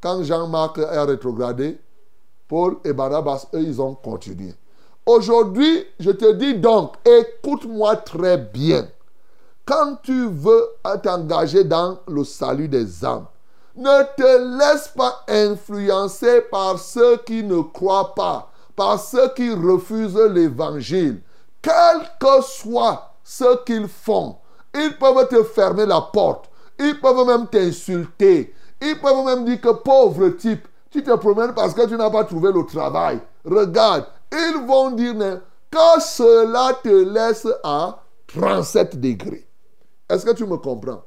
Quand Jean-Marc a rétrogradé, Paul et Barnabas, eux, ils ont continué. Aujourd'hui, je te dis donc, écoute-moi très bien. Quand tu veux t'engager dans le salut des âmes, ne te laisse pas influencer par ceux qui ne croient pas, par ceux qui refusent l'évangile. Quel que soit ce qu'ils font, ils peuvent te fermer la porte, ils peuvent même t'insulter, ils peuvent même dire que pauvre type, tu te promènes parce que tu n'as pas trouvé le travail. Regarde, ils vont dire que cela te laisse à 37 degrés. Est-ce que tu me comprends?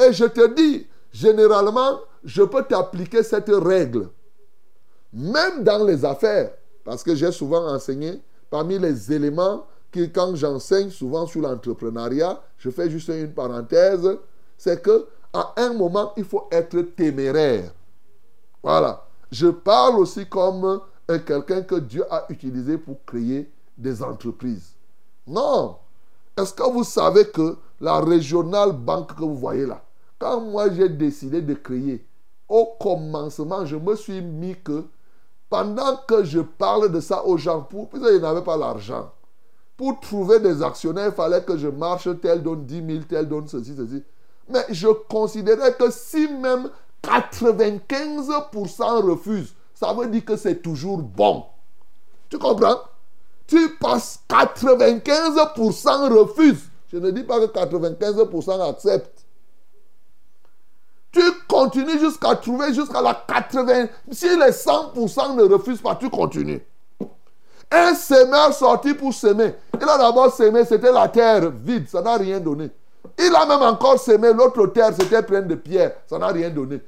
Et je te dis, généralement, je peux t'appliquer cette règle. Même dans les affaires. Parce que j'ai souvent enseigné, parmi les éléments que quand j'enseigne souvent sur l'entrepreneuriat, je fais juste une parenthèse, c'est que à un moment, il faut être téméraire. Voilà. Je parle aussi comme quelqu'un que Dieu a utilisé pour créer des entreprises. Non. Est-ce que vous savez que la régionale banque que vous voyez là, quand moi j'ai décidé de créer, au commencement, je me suis mis que pendant que je parle de ça aux gens, pour, puisqu'ils n'avaient pas l'argent, pour trouver des actionnaires, il fallait que je marche, tel donne 10 000, tel donne ceci, ceci. Mais je considérais que si même 95% refusent, ça veut dire que c'est toujours bon. Tu comprends? Tu passes 95% refusent. Je ne dis pas que 95% acceptent. Tu continues jusqu'à trouver jusqu'à la 80. Si les 100% ne refusent pas, tu continues. Un semeur sorti pour semer. Il a d'abord semé, c'était la terre vide, ça n'a rien donné. Il a même encore semé, l'autre terre, c'était pleine de pierres, ça n'a rien donné.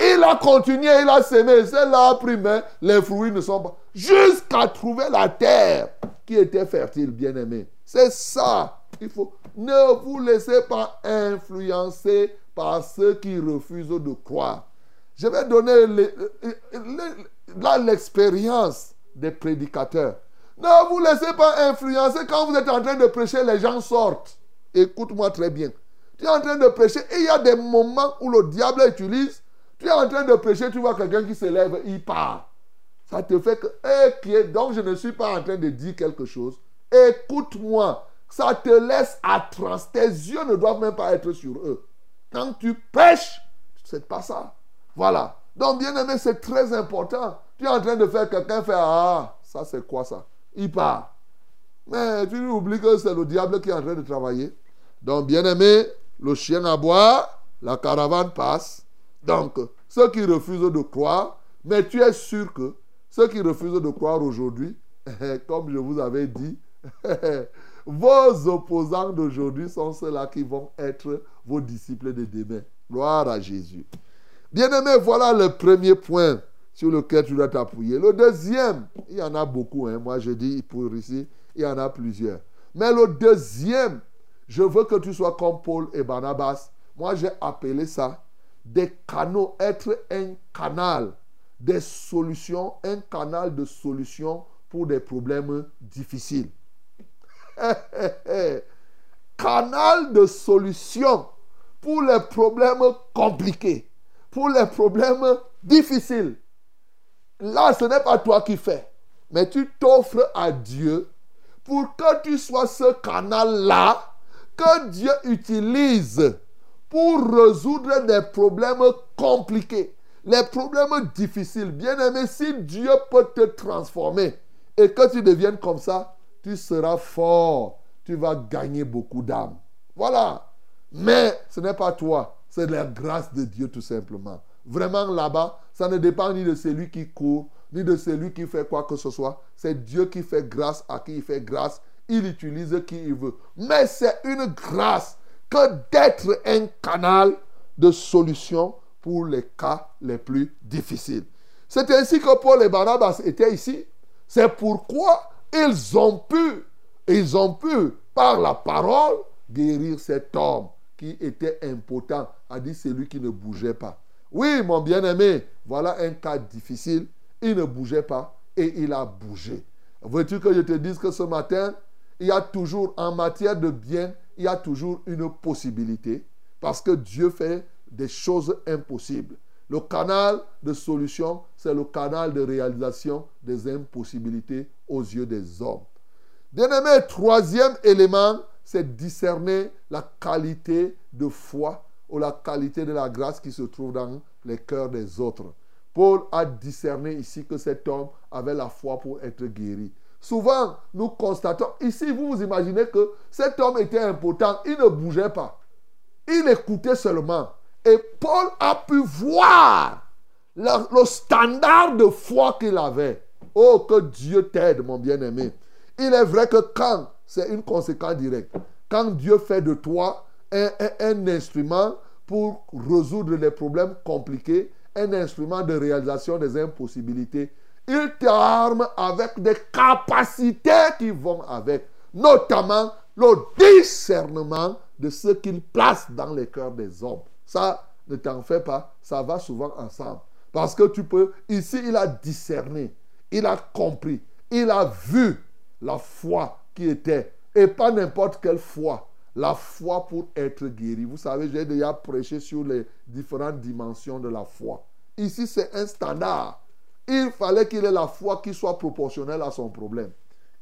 Il a continué, il a semé, celle-là a pris, mais les fruits ne sont pas. Jusqu'à trouver la terre qui était fertile, bien-aimé. C'est ça. Il faut. Ne vous laissez pas influencer par ceux qui refusent de croire. Je vais donner l'expérience des prédicateurs. Ne vous laissez pas influencer quand vous êtes en train de prêcher, les gens sortent. Écoute-moi très bien. Tu es en train de prêcher et il y a des moments où le diable utilise. Tu es en train de prêcher, tu vois quelqu'un qui se lève, il part. Ça te fait que, eh, donc je ne suis pas en train de dire quelque chose. Écoute-moi. Ça te laisse à trans. Tes yeux ne doivent même pas être sur eux. Quand tu pêches, c'est pas ça. Voilà. Donc, bien aimé, c'est très important. Tu es en train de faire quelqu'un faire Ah, ça c'est quoi ça? Il part. Mais tu oublies que c'est le diable qui est en train de travailler. Donc, bien aimé, le chien aboie, la caravane passe. Donc, ceux qui refusent de croire, mais tu es sûr que ceux qui refusent de croire aujourd'hui, <laughs> comme je vous avais dit, <laughs> vos opposants d'aujourd'hui sont ceux-là qui vont être vos disciples de demain. Gloire à Jésus. Bien-aimé, voilà le premier point sur lequel tu dois t'appuyer. Le deuxième, il y en a beaucoup. Hein. Moi, je dis pour ici, il y en a plusieurs. Mais le deuxième, je veux que tu sois comme Paul et Barnabas. Moi, j'ai appelé ça des canaux, être un canal des solutions, un canal de solutions pour des problèmes difficiles. <laughs> canal de solutions pour les problèmes compliqués, pour les problèmes difficiles. Là, ce n'est pas toi qui fais, mais tu t'offres à Dieu pour que tu sois ce canal-là que Dieu utilise pour résoudre des problèmes compliqués, les problèmes difficiles. Bien-aimé, si Dieu peut te transformer et que tu deviennes comme ça, tu seras fort. Tu vas gagner beaucoup d'âmes. Voilà. Mais ce n'est pas toi, c'est la grâce de Dieu tout simplement. Vraiment là-bas, ça ne dépend ni de celui qui court, ni de celui qui fait quoi que ce soit. C'est Dieu qui fait grâce à qui il fait grâce. Il utilise qui il veut. Mais c'est une grâce que d'être un canal de solution pour les cas les plus difficiles. C'est ainsi que Paul et Barnabas étaient ici. C'est pourquoi ils ont pu, ils ont pu, par la parole, guérir cet homme qui était impotent, a dit celui qui ne bougeait pas. Oui, mon bien-aimé, voilà un cas difficile. Il ne bougeait pas et il a bougé. Veux-tu que je te dise que ce matin, il y a toujours, en matière de bien, il y a toujours une possibilité. Parce que Dieu fait des choses impossibles. Le canal de solution, c'est le canal de réalisation des impossibilités aux yeux des hommes. Bien-aimé, troisième élément, c'est discerner la qualité de foi ou la qualité de la grâce qui se trouve dans les cœurs des autres. Paul a discerné ici que cet homme avait la foi pour être guéri. Souvent, nous constatons, ici, vous vous imaginez que cet homme était impotent, il ne bougeait pas. Il écoutait seulement. Et Paul a pu voir le, standard de foi qu'il avait. Oh, que Dieu t'aide, mon bien-aimé. Il est vrai que quand, c'est une conséquence directe, quand Dieu fait de toi un, un instrument pour résoudre les problèmes compliqués, un instrument de réalisation des impossibilités, il t'arme avec des capacités qui vont avec, notamment le discernement de ce qu'il place dans les cœurs des hommes. Ça, ne t'en fais pas, ça va souvent ensemble. Parce que tu peux, ici, il a discerné, il a compris, il a vu la foi qui était, et pas n'importe quelle foi, la foi pour être guéri. Vous savez, j'ai déjà prêché sur les différentes dimensions de la foi. Ici, c'est un standard. Il fallait qu'il ait la foi qui soit proportionnelle à son problème.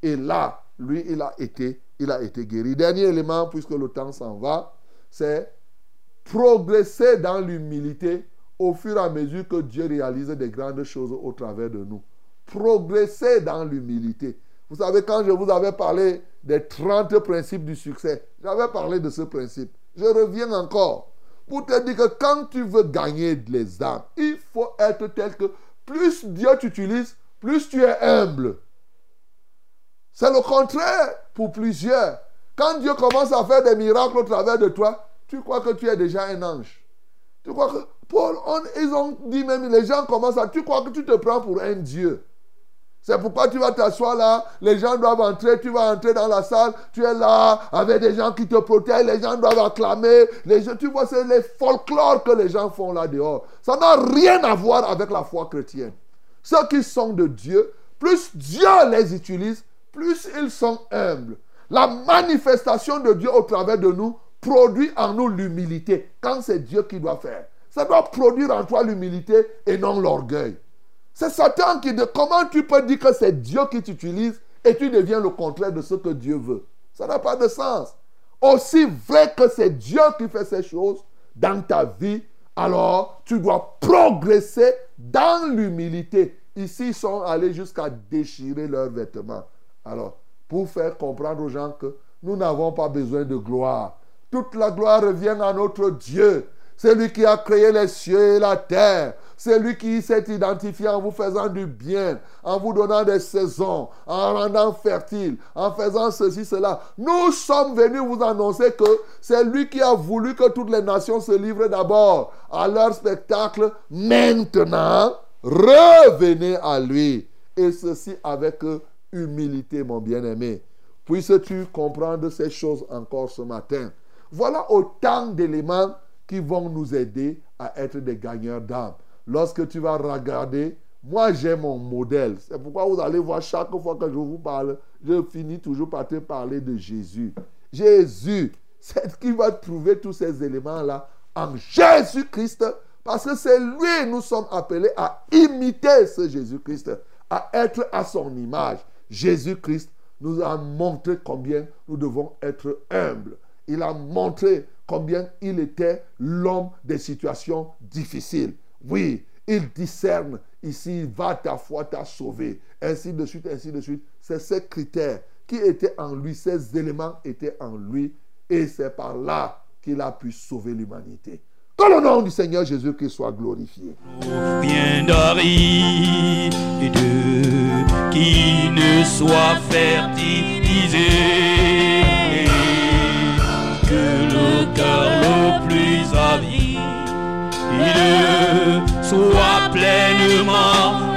Et là, lui, il a été, il a été guéri. Dernier élément, puisque le temps s'en va, c'est progresser dans l'humilité au fur et à mesure que Dieu réalise des grandes choses au travers de nous. Progresser dans l'humilité. Vous savez, quand je vous avais parlé des 30 principes du succès, j'avais parlé de ce principe. Je reviens encore pour te dire que quand tu veux gagner les âmes, il faut être tel que plus Dieu t'utilise, plus tu es humble. C'est le contraire pour plusieurs. Quand Dieu commence à faire des miracles au travers de toi, tu crois que tu es déjà un ange. Tu crois que. Paul, ils ont dit même, les gens commencent à. Tu crois que tu te prends pour un Dieu. C'est pourquoi tu vas t'asseoir là, les gens doivent entrer, tu vas entrer dans la salle, tu es là avec des gens qui te protègent, les gens doivent acclamer. Les gens, tu vois, c'est les folklores que les gens font là dehors. Ça n'a rien à voir avec la foi chrétienne. Ceux qui sont de Dieu, plus Dieu les utilise, plus ils sont humbles. La manifestation de Dieu au travers de nous produit en nous l'humilité quand c'est Dieu qui doit faire. Ça doit produire en toi l'humilité et non l'orgueil. C'est Satan qui dit comment tu peux dire que c'est Dieu qui t'utilise et tu deviens le contraire de ce que Dieu veut? Ça n'a pas de sens. Aussi vrai que c'est Dieu qui fait ces choses dans ta vie, alors tu dois progresser dans l'humilité. Ici, ils sont allés jusqu'à déchirer leurs vêtements. Alors, pour faire comprendre aux gens que nous n'avons pas besoin de gloire. Toute la gloire revient à notre Dieu. C'est lui qui a créé les cieux et la terre. C'est lui qui s'est identifié en vous faisant du bien, en vous donnant des saisons, en rendant fertile, en faisant ceci, cela. Nous sommes venus vous annoncer que c'est lui qui a voulu que toutes les nations se livrent d'abord à leur spectacle. Maintenant, revenez à lui. Et ceci avec humilité, mon bien-aimé. Puisses-tu comprendre ces choses encore ce matin? Voilà autant d'éléments qui vont nous aider à être des gagneurs d'âme. Lorsque tu vas regarder, moi j'ai mon modèle. C'est pourquoi vous allez voir chaque fois que je vous parle, je finis toujours par te parler de Jésus. Jésus, c'est qui va trouver tous ces éléments-là en Jésus-Christ. Parce que c'est lui, nous sommes appelés à imiter ce Jésus-Christ, à être à son image. Jésus-Christ nous a montré combien nous devons être humbles. Il a montré combien il était l'homme des situations difficiles. Oui, il discerne ici, va ta foi t'a sauvé, ainsi de suite, ainsi de suite. C'est ces critères qui étaient en lui, ces éléments étaient en lui, et c'est par là qu'il a pu sauver l'humanité. Que le nom du Seigneur Jésus-Christ soit glorifié. Qui ne soit fertilisé. Que le cœur le plus avide soit pleinement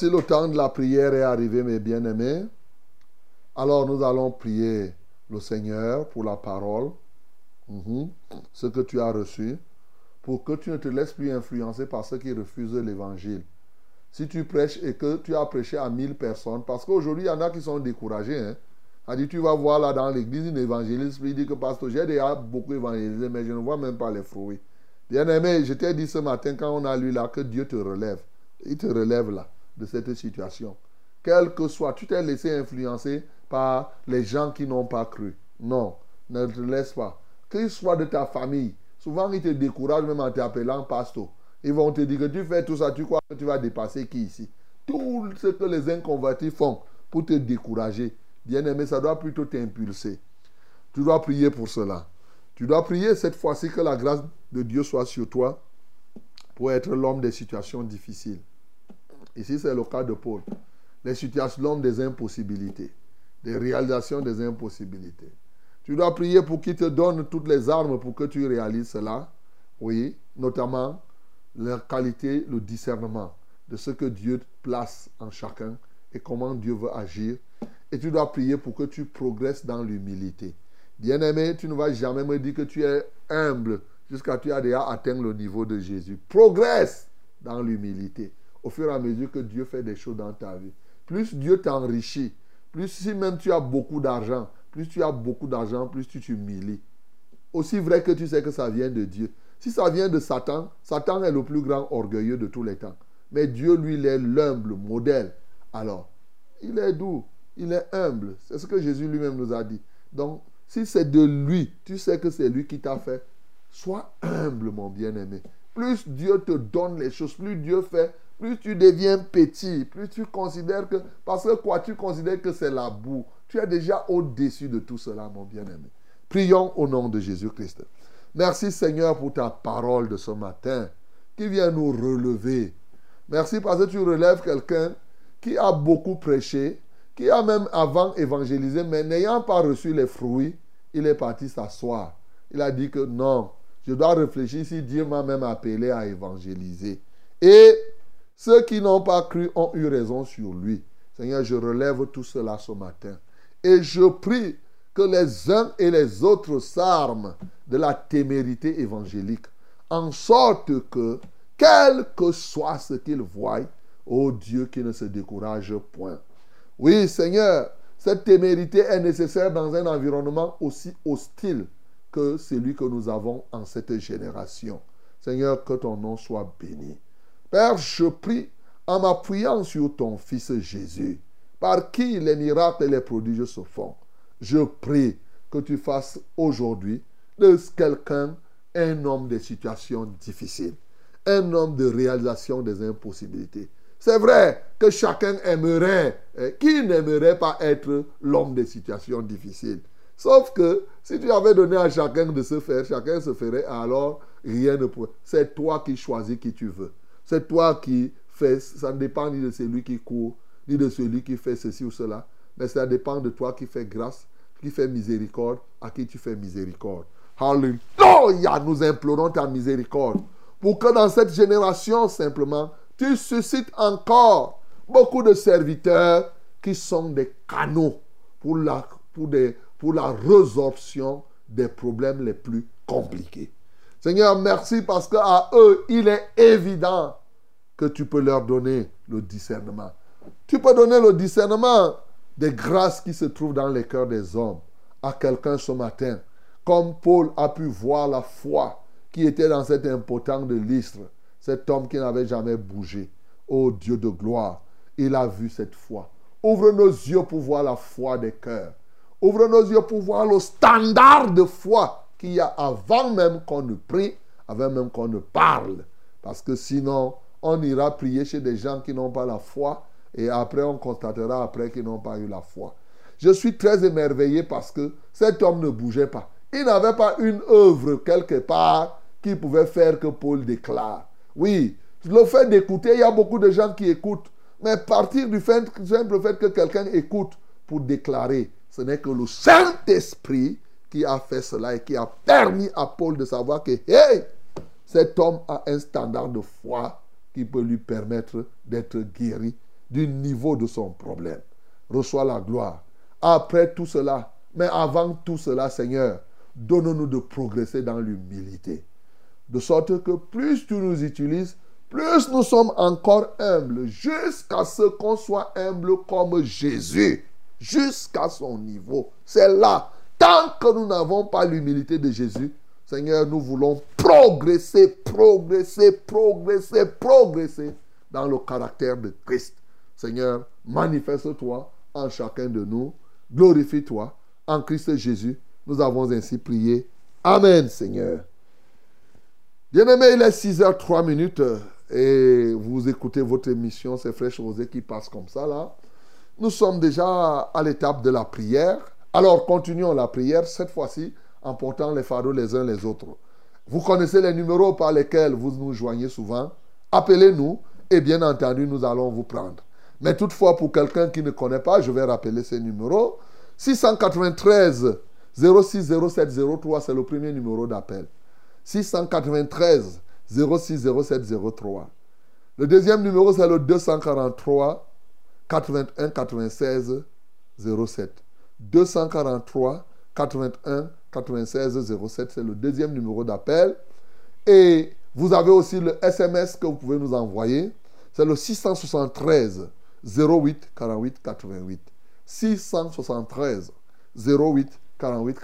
Voici le temps de la prière est arrivé, mes bien-aimés. Alors nous allons prier le Seigneur pour la parole, Mhm. ce que tu as reçu, pour que tu ne te laisses plus influencer par ceux qui refusent l'évangile. Si tu prêches et que tu as prêché à 1000 personnes, parce qu'aujourd'hui, il y en a qui sont découragés. Hein. A dit, tu vas voir là dans l'église une évangéliste, il dit que pasteur, j'ai déjà beaucoup évangélisé, mais je ne vois même pas les fruits. Bien aimé, je t'ai dit ce matin quand on a lu là que Dieu te relève. Il te relève là de cette situation. Quel que soit, tu t'es laissé influencer par les gens qui n'ont pas cru. Non, ne te laisse pas. Qu'il soit de ta famille. Souvent, ils te découragent même en t'appelant pasteur. Ils vont te dire que tu fais tout ça, tu crois que tu vas dépasser qui ici? Tout ce que les inconvertis font pour te décourager, bien aimé, ça doit plutôt t'impulser. Tu dois prier pour cela. Tu dois prier cette fois-ci que la grâce de Dieu soit sur toi pour être l'homme des situations difficiles. Ici, c'est le cas de Paul. Les situations, des impossibilités, des réalisations des impossibilités. Tu dois prier pour qu'il te donne toutes les armes pour que tu réalises cela. Oui, notamment la qualité, le discernement de ce que Dieu place en chacun et comment Dieu veut agir. Et tu dois prier pour que tu progresses dans l'humilité. Bien-aimé, tu ne vas jamais me dire que tu es humble jusqu'à ce que tu as déjà atteint le niveau de Jésus. Progresse dans l'humilité au fur et à mesure que Dieu fait des choses dans ta vie. Plus Dieu t'enrichit, plus si même tu as beaucoup d'argent, plus tu as beaucoup d'argent, plus tu t'humilies. Aussi vrai que tu sais que ça vient de Dieu. Si ça vient de Satan, Satan est le plus grand orgueilleux de tous les temps. Mais Dieu, lui, il est l'humble modèle. Alors, il est doux, il est humble. C'est ce que Jésus lui-même nous a dit. Donc, si c'est de lui, tu sais que c'est lui qui t'a fait. Sois humble, mon bien-aimé. Plus Dieu te donne les choses, plus Dieu fait, plus tu deviens petit, plus tu considères que... Parce que quoi, tu considères que c'est la boue. Tu es déjà au-dessus de tout cela, mon bien-aimé. Prions au nom de Jésus-Christ. Merci Seigneur pour ta parole de ce matin qui vient nous relever. Merci parce que tu relèves quelqu'un qui a beaucoup prêché, qui a même avant évangélisé, mais n'ayant pas reçu les fruits, il est parti s'asseoir. Il a dit que non, je dois réfléchir si Dieu m'a même appelé à évangéliser. Et ceux qui n'ont pas cru ont eu raison sur lui. Seigneur, je relève tout cela ce matin. Et je prie que les uns et les autres s'arment de la témérité évangélique, en sorte que, quel que soit ce qu'ils voient, ô Dieu qui ne se décourage point. Oui, Seigneur, cette témérité est nécessaire dans un environnement aussi hostile que celui que nous avons en cette génération. Seigneur, que ton nom soit béni. Père, je prie en m'appuyant sur ton Fils Jésus, par qui les miracles et les prodiges se font. Je prie que tu fasses aujourd'hui de quelqu'un un homme des situations difficiles, un homme de réalisation des impossibilités. C'est vrai que chacun aimerait, eh, qui n'aimerait pas être l'homme des situations difficiles. Sauf que si tu avais donné à chacun de se faire, chacun se ferait, alors rien ne pourrait. C'est toi qui choisis qui tu veux. C'est toi qui fais, ça ne dépend ni de celui qui court, ni de celui qui fait ceci ou cela, mais ça dépend de toi qui fais grâce, qui fait miséricorde, à qui tu fais miséricorde. Alléluia, nous implorons ta miséricorde pour que dans cette génération, simplement, tu suscites encore beaucoup de serviteurs qui sont des canaux pour la résorption des problèmes les plus compliqués. Seigneur, merci parce qu'à eux, il est évident que tu peux leur donner le discernement. Tu peux donner le discernement des grâces qui se trouvent dans les cœurs des hommes à quelqu'un ce matin. Comme Paul a pu voir la foi qui était dans cet impotent de l'Istre, cet homme qui n'avait jamais bougé. Ô Dieu de gloire, il a vu cette foi. Ouvre nos yeux pour voir la foi des cœurs. Ouvre nos yeux pour voir le standard de foi qu'il y a avant même qu'on ne prie, avant même qu'on ne parle. Parce que sinon, on ira prier chez des gens qui n'ont pas la foi et après on constatera après qu'ils n'ont pas eu la foi. Je suis très émerveillé parce que cet homme ne bougeait pas. Il n'avait pas une œuvre quelque part qui pouvait faire que Paul déclare. Oui, le fait d'écouter, il y a beaucoup de gens qui écoutent. Mais partir du simple fait que quelqu'un écoute pour déclarer, ce n'est que le Saint-Esprit qui a fait cela et qui a permis à Paul de savoir que, hey, cet homme a un standard de foi qui peut lui permettre d'être guéri du niveau de son problème. Reçois la gloire. Après tout cela, mais avant tout cela, Seigneur, donne-nous de progresser dans l'humilité. De sorte que plus tu nous utilises, plus nous sommes encore humbles, jusqu'à ce qu'on soit humble comme Jésus, jusqu'à son niveau. C'est là. Tant que nous n'avons pas l'humilité de Jésus, Seigneur, nous voulons progresser, progresser, progresser, progresser dans le caractère de Christ. Seigneur, manifeste-toi en chacun de nous. Glorifie-toi en Christ Jésus. Nous avons ainsi prié. Amen, Seigneur. Bien-aimé, il est 6h03 minutes et vous écoutez votre émission, c'est Fraîche Rosée qui passe comme ça là. Nous sommes déjà à l'étape de la prière. Alors continuons la prière, cette fois-ci en portant les fardeaux les uns les autres. Vous connaissez les numéros par lesquels vous nous joignez souvent. Appelez-nous et bien entendu, nous allons vous prendre. Mais toutefois, pour quelqu'un qui ne connaît pas, je vais rappeler ces numéros. 693 06 07 03, c'est le premier numéro d'appel. 693 06 07 03. Le deuxième numéro, c'est le 243 81 96 07. 243 81 96 07, c'est le deuxième numéro d'appel. Et vous avez aussi le SMS que vous pouvez nous envoyer. C'est le 673 08 48 88. 673 08 48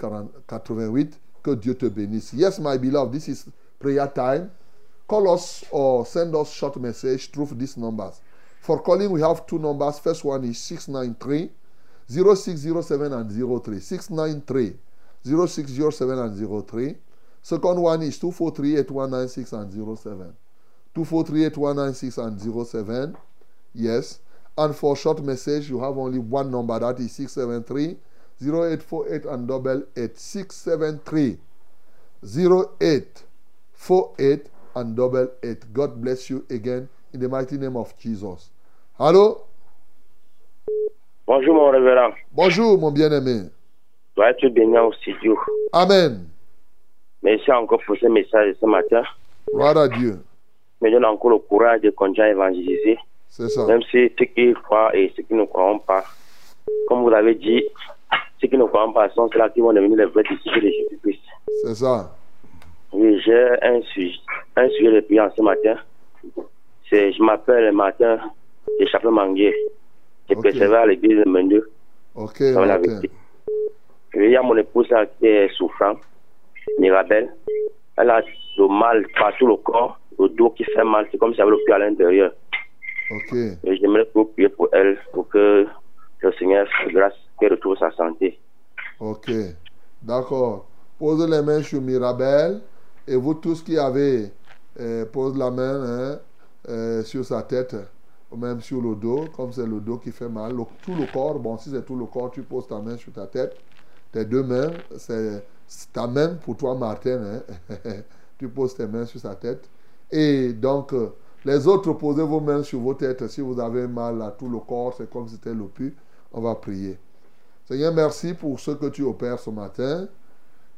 88. Que Dieu te bénisse. Yes, my beloved, this is prayer time. Call us or send us short message through these numbers. For calling, we have two numbers. First one is 693 0607 and 03. 693 0607 and 03. Second one is 243 8196 and 07. 243 8196 and 07. Yes. And for short message, you have only one number that is 673 0848 and double 8. 673 0848 and double 8. God bless you again in the mighty name of Jesus. Allô? Bonjour mon révérend. Bonjour mon bien-aimé. Dois être béni au studio. Amen. Merci encore pour ce message ce matin. Gloire à Dieu. Me donne encore le courage de continuer à évangéliser. C'est ça. Même si ceux qui croient et ceux qui ne croient pas, comme vous l'avez dit, ceux qui ne croient pas sont ceux-là qui vont devenir les vrais disciples de Jésus-Christ. C'est ça. Oui, j'ai un sujet, un sujet de prière ce matin. C'est, je m'appelle Martin de Chapeau Manguier. Je Ok. persévère à l'église de Mendeux. Ok, la vérité. Il y a mon épouse qui est souffrante, Mirabelle. Elle a le mal partout le corps, le dos qui fait mal. C'est comme si elle avait le pied à l'intérieur. Ok. Et j'aimerais que vous priez pour elle, pour que le Seigneur fasse grâce qu'elle retrouve sa santé. Ok. D'accord. Pose les mains sur Mirabel. Et vous tous qui avez, euh, pose la main hein, euh, sur sa tête, même sur le dos, comme c'est le dos qui fait mal. Tout le corps, bon, si c'est tout le corps, tu poses ta main sur ta tête. Tes deux mains, c'est ta main pour toi, Martin. hein. <laughs> tu poses tes mains sur sa tête. Et donc, euh, Les autres, posez vos mains sur vos têtes. Si vous avez mal à tout le corps, c'est comme si c'était le pu. On va prier. Seigneur, merci pour ce que tu opères ce matin.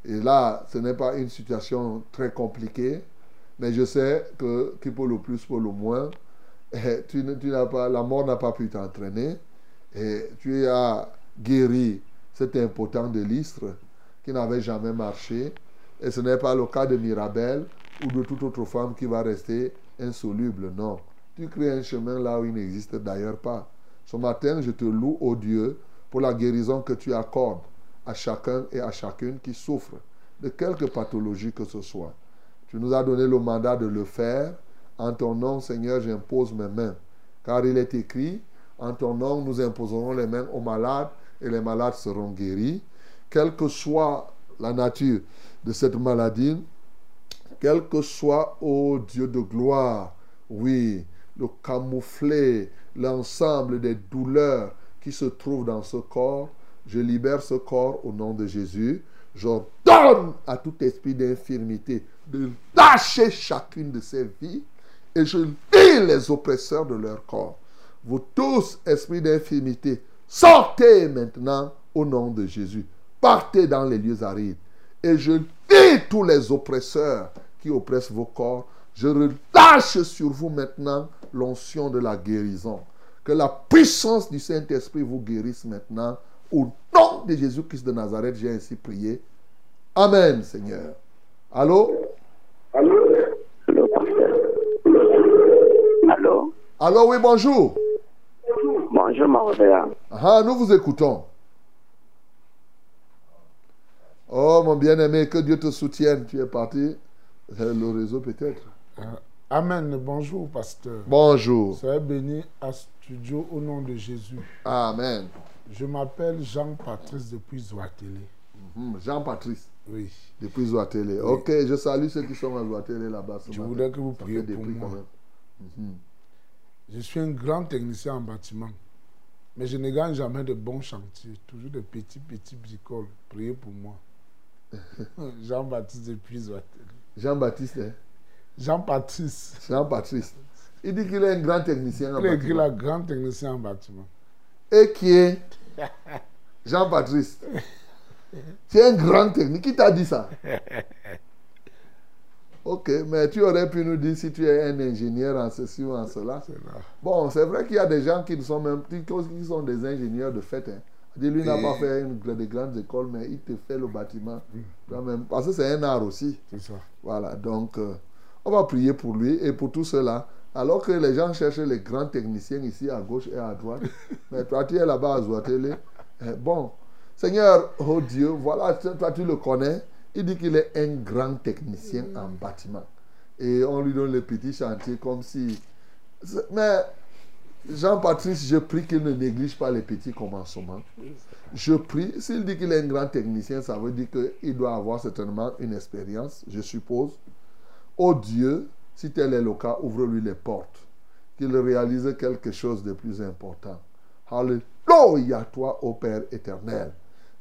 Et là, ce n'est pas une situation très compliquée, mais je sais que qui pour le plus, pour le moins, tu, ne- tu n'as pas, la mort n'a pas pu t'entraîner. Et tu as guéri cet impotent de l'Istre qui n'avait jamais marché. Et ce n'est pas le cas de Mirabel ou de toute autre femme qui va rester insoluble. Non. Tu crées un chemin là où il n'existe d'ailleurs pas. Ce matin, je te loue, ô Dieu, pour la guérison que tu accordes à chacun et à chacune qui souffre de quelque pathologie que ce soit. Tu nous as donné le mandat de le faire. En ton nom, Seigneur, j'impose mes mains. Car il est écrit, en ton nom, nous imposerons les mains aux malades et les malades seront guéris. Quelle que soit la nature de cette maladie, quel que soit, ô Dieu de gloire, oui, le camoufler, l'ensemble des douleurs qui se trouvent dans ce corps, je libère ce corps au nom de Jésus. J'ordonne à tout esprit d'infirmité de lâcher chacune de ces vies et je lis les oppresseurs de leur corps. Vous tous, esprits d'infirmité, sortez maintenant au nom de Jésus. Partez dans les lieux arides. Et je lis tous les oppresseurs qui oppressent vos corps. Je relâche sur vous maintenant l'onction de la guérison. Que la puissance du Saint-Esprit vous guérisse maintenant. Au nom de Jésus-Christ de Nazareth, j'ai ainsi prié. Amen, Seigneur. Allô, pasteur. Allô oui, bonjour. Bonjour, Marovéa. Ah, nous vous écoutons. Oh, mon bien-aimé, que Dieu te soutienne. Tu es parti. Euh, Le réseau peut-être. Euh, Amen. Bonjour, pasteur. Bonjour. Soyez béni à studio au nom de Jésus. Amen. Je m'appelle Jean-Patrice depuis Zouatélé. Mhm, Jean-Patrice, Oui. depuis Zoatélé. Ok, je salue ceux qui sont à Zoatélé là-bas. Je matin. voudrais que vous priez pour prix moi. quand même. Mhm. Je suis un grand technicien en bâtiment. Mais je ne gagne jamais de bons chantiers. Toujours de petits, petits bricoles. Priez pour moi. <laughs> Jean-Baptiste depuis. Jean-Baptiste, hein? Jean-Patrice. Jean-Patrice. Il dit qu'il est un grand technicien en Il a écrit bâtiment. la grand technicien en bâtiment. Et qui est Jean-Patrice. <laughs> C'est un grand technicien. Qui t'a dit ça? <laughs> Ok, mais tu aurais pu nous dire si tu es un ingénieur en ceci ou en cela. Bon, c'est vrai qu'il y a des gens qui ne sont même qui sont des ingénieurs de fait. Hein. Lui n'a pas fait une, des grandes écoles, mais il te fait le bâtiment. Même, parce que c'est un art aussi. Ça. Voilà, donc euh, on va prier pour lui et pour tout cela. Alors que les gens cherchent les grands techniciens ici à gauche et à droite, <laughs> mais toi tu es là-bas à Zouatélé. Eh, Bon, Seigneur, oh Dieu, voilà, toi tu le connais. Il dit qu'il est un grand technicien en bâtiment. Et on lui donne les petits chantiers comme si... Mais Jean-Patrice, je prie qu'il ne néglige pas les petits commencements. Je prie, s'il dit qu'il est un grand technicien, ça veut dire qu'il doit avoir certainement une expérience, je suppose. Oh Dieu, si tel est le cas, ouvre-lui les portes. Qu'il réalise quelque chose de plus important. Alléluia, toi, ô Père éternel.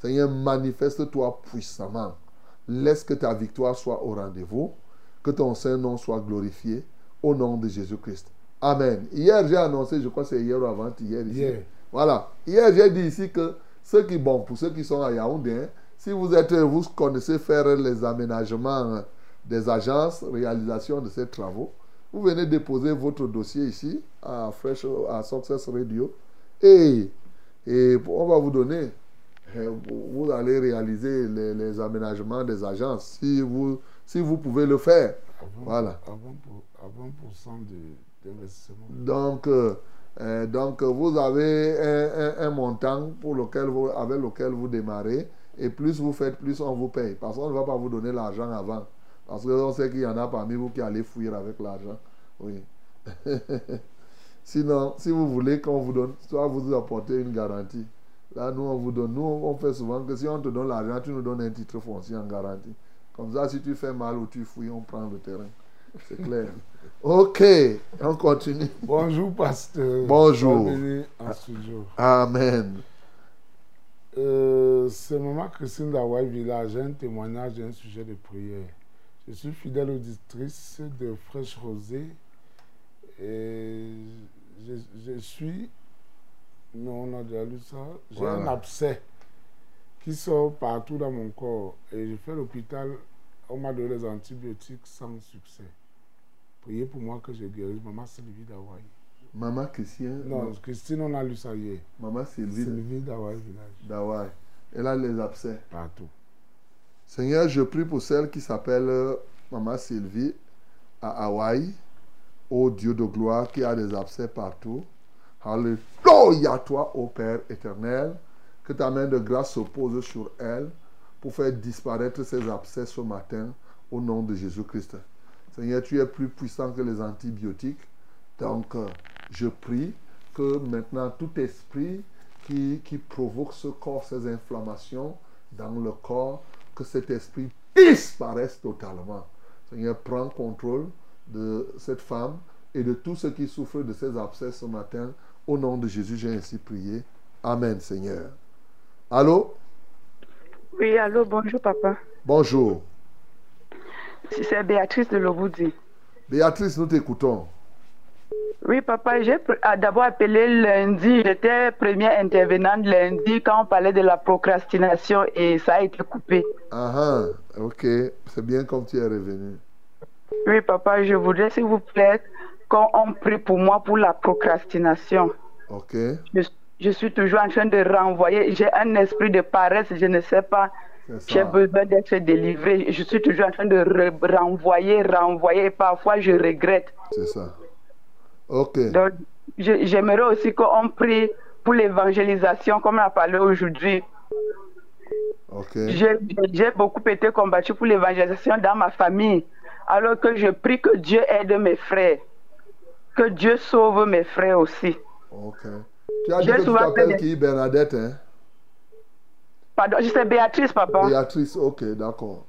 Seigneur, manifeste-toi puissamment. Laisse que ta victoire soit au rendez-vous. Que ton Saint-Nom soit glorifié. Au nom de Jésus-Christ. Amen. Hier, j'ai annoncé, je crois que c'est hier ou avant-hier ici. Hier. Voilà. Hier, j'ai dit ici que ceux qui, bon, pour ceux qui sont à Yaoundé, hein, si vous êtes, vous connaissez faire les aménagements des agences, réalisation de ces travaux, vous venez déposer votre dossier ici à Fresh, à Success Radio et, et on va vous donner, vous vous allez réaliser les, les aménagements des agences si vous, si vous pouvez le faire. Avant, Voilà. Avant, pour, avant pour d'investissement. Donc, euh, euh, donc vous avez un, un- un montant pour lequel vous, avec lequel vous démarrez. Et plus vous faites, plus on vous paye. Parce qu'on ne va pas vous donner l'argent avant. Parce qu'on sait qu'il y en a parmi vous qui allez fuir avec l'argent. Oui. <laughs> Sinon, si vous voulez qu'on vous donne, soit vous apportez une garantie. Là, nous, on vous donne. Nous, on fait souvent que si on te donne l'argent, tu nous donnes un titre foncier en garantie. Comme ça, si tu fais mal ou tu fouilles, on prend le terrain. C'est clair. <laughs> Ok, on continue. Bonjour, pasteur. Bonjour. Bienvenue en studio. Amen. Euh, c'est Maman Christine d'Hawaï Village. J'ai un témoignage et un sujet de prière. Je suis fidèle auditrice de Fraîche Rosée. Et je, je suis. Non, on a déjà lu ça. J'ai Voilà. un abcès qui sort partout dans mon corps. Et je fais l'hôpital. On m'a donné les antibiotiques sans succès. Priez pour moi que je guérisse. Maman Sylvie d'Hawaï. Maman Christian, Non, Christine, on a lu ça hier. maman Sylvie Sylvie d'Hawaï village. d'Hawaï. Elle a les abcès. Partout. Seigneur, je prie pour celle qui s'appelle euh, Maman Sylvie à Hawaï. Ô Dieu de gloire qui a des abcès partout. Alléluia toi, ô Père éternel. Que ta main de grâce se pose sur elle pour faire disparaître ces abcès ce matin au nom de Jésus-Christ. Seigneur, tu es plus puissant que les antibiotiques. Donc, je prie que maintenant tout esprit qui, qui provoque ce corps, ces inflammations dans le corps, que cet esprit disparaisse totalement. Seigneur, prends contrôle de cette femme et de tous ceux qui souffrent de ces abcès ce matin. Au nom de Jésus, j'ai ainsi prié. Amen, Seigneur. Allô? Oui, allô, bonjour papa. Bonjour. C'est Béatrice de Loboudi. Béatrice, nous t'écoutons. Oui, papa, j'ai ah, d'abord appelé lundi. J'étais première intervenante lundi quand on parlait de la procrastination et ça a été coupé. Ah ah, ok. C'est bien comme tu es revenu. Oui, papa, je voudrais, s'il vous plaît, qu'on on prie pour moi pour la procrastination. Ok. Je, je suis toujours en train de renvoyer. J'ai un esprit de paresse, je ne sais pas. J'ai besoin d'être délivré. Je suis toujours en train de re- renvoyer, renvoyer. Et parfois, je regrette. C'est ça. Ok. Donc, j'aimerais aussi qu'on prie pour l'évangélisation, comme on a parlé aujourd'hui. J'ai beaucoup été combattu pour l'évangélisation dans ma famille, alors que je prie que Dieu aide mes frères, que Dieu sauve mes frères aussi. Ok. Tu as dit que tu t'appelles qui? Bernadette, hein? Pardon, je sais Béatrice, papa. Béatrice, ok, d'accord.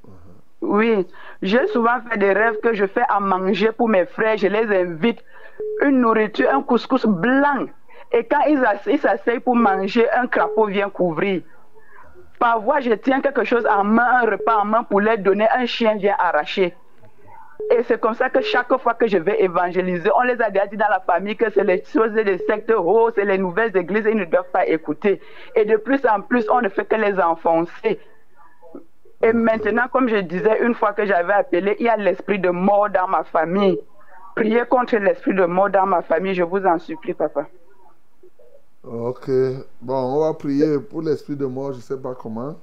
Oui, j'ai souvent fait des rêves que je fais à manger pour mes frères. Je les invite une nourriture, un couscous blanc. Et quand ils ass- ils s'asseyent pour manger, un crapaud vient couvrir. Par voie, je tiens quelque chose en main, un repas en main pour leur donner, un chien vient arracher. Et c'est comme ça que chaque fois que je vais évangéliser, on les a déjà dit dans la famille que c'est les choses des sectes, oh, c'est les nouvelles églises, ils ne doivent pas écouter. Et de plus en plus, on ne fait que les enfoncer. Et maintenant, comme je disais, une fois que j'avais appelé, il y a l'esprit de mort dans ma famille. Priez contre l'esprit de mort dans ma famille, je vous en supplie, papa. Ok. Bon, on va prier pour l'esprit de mort, je ne sais pas comment.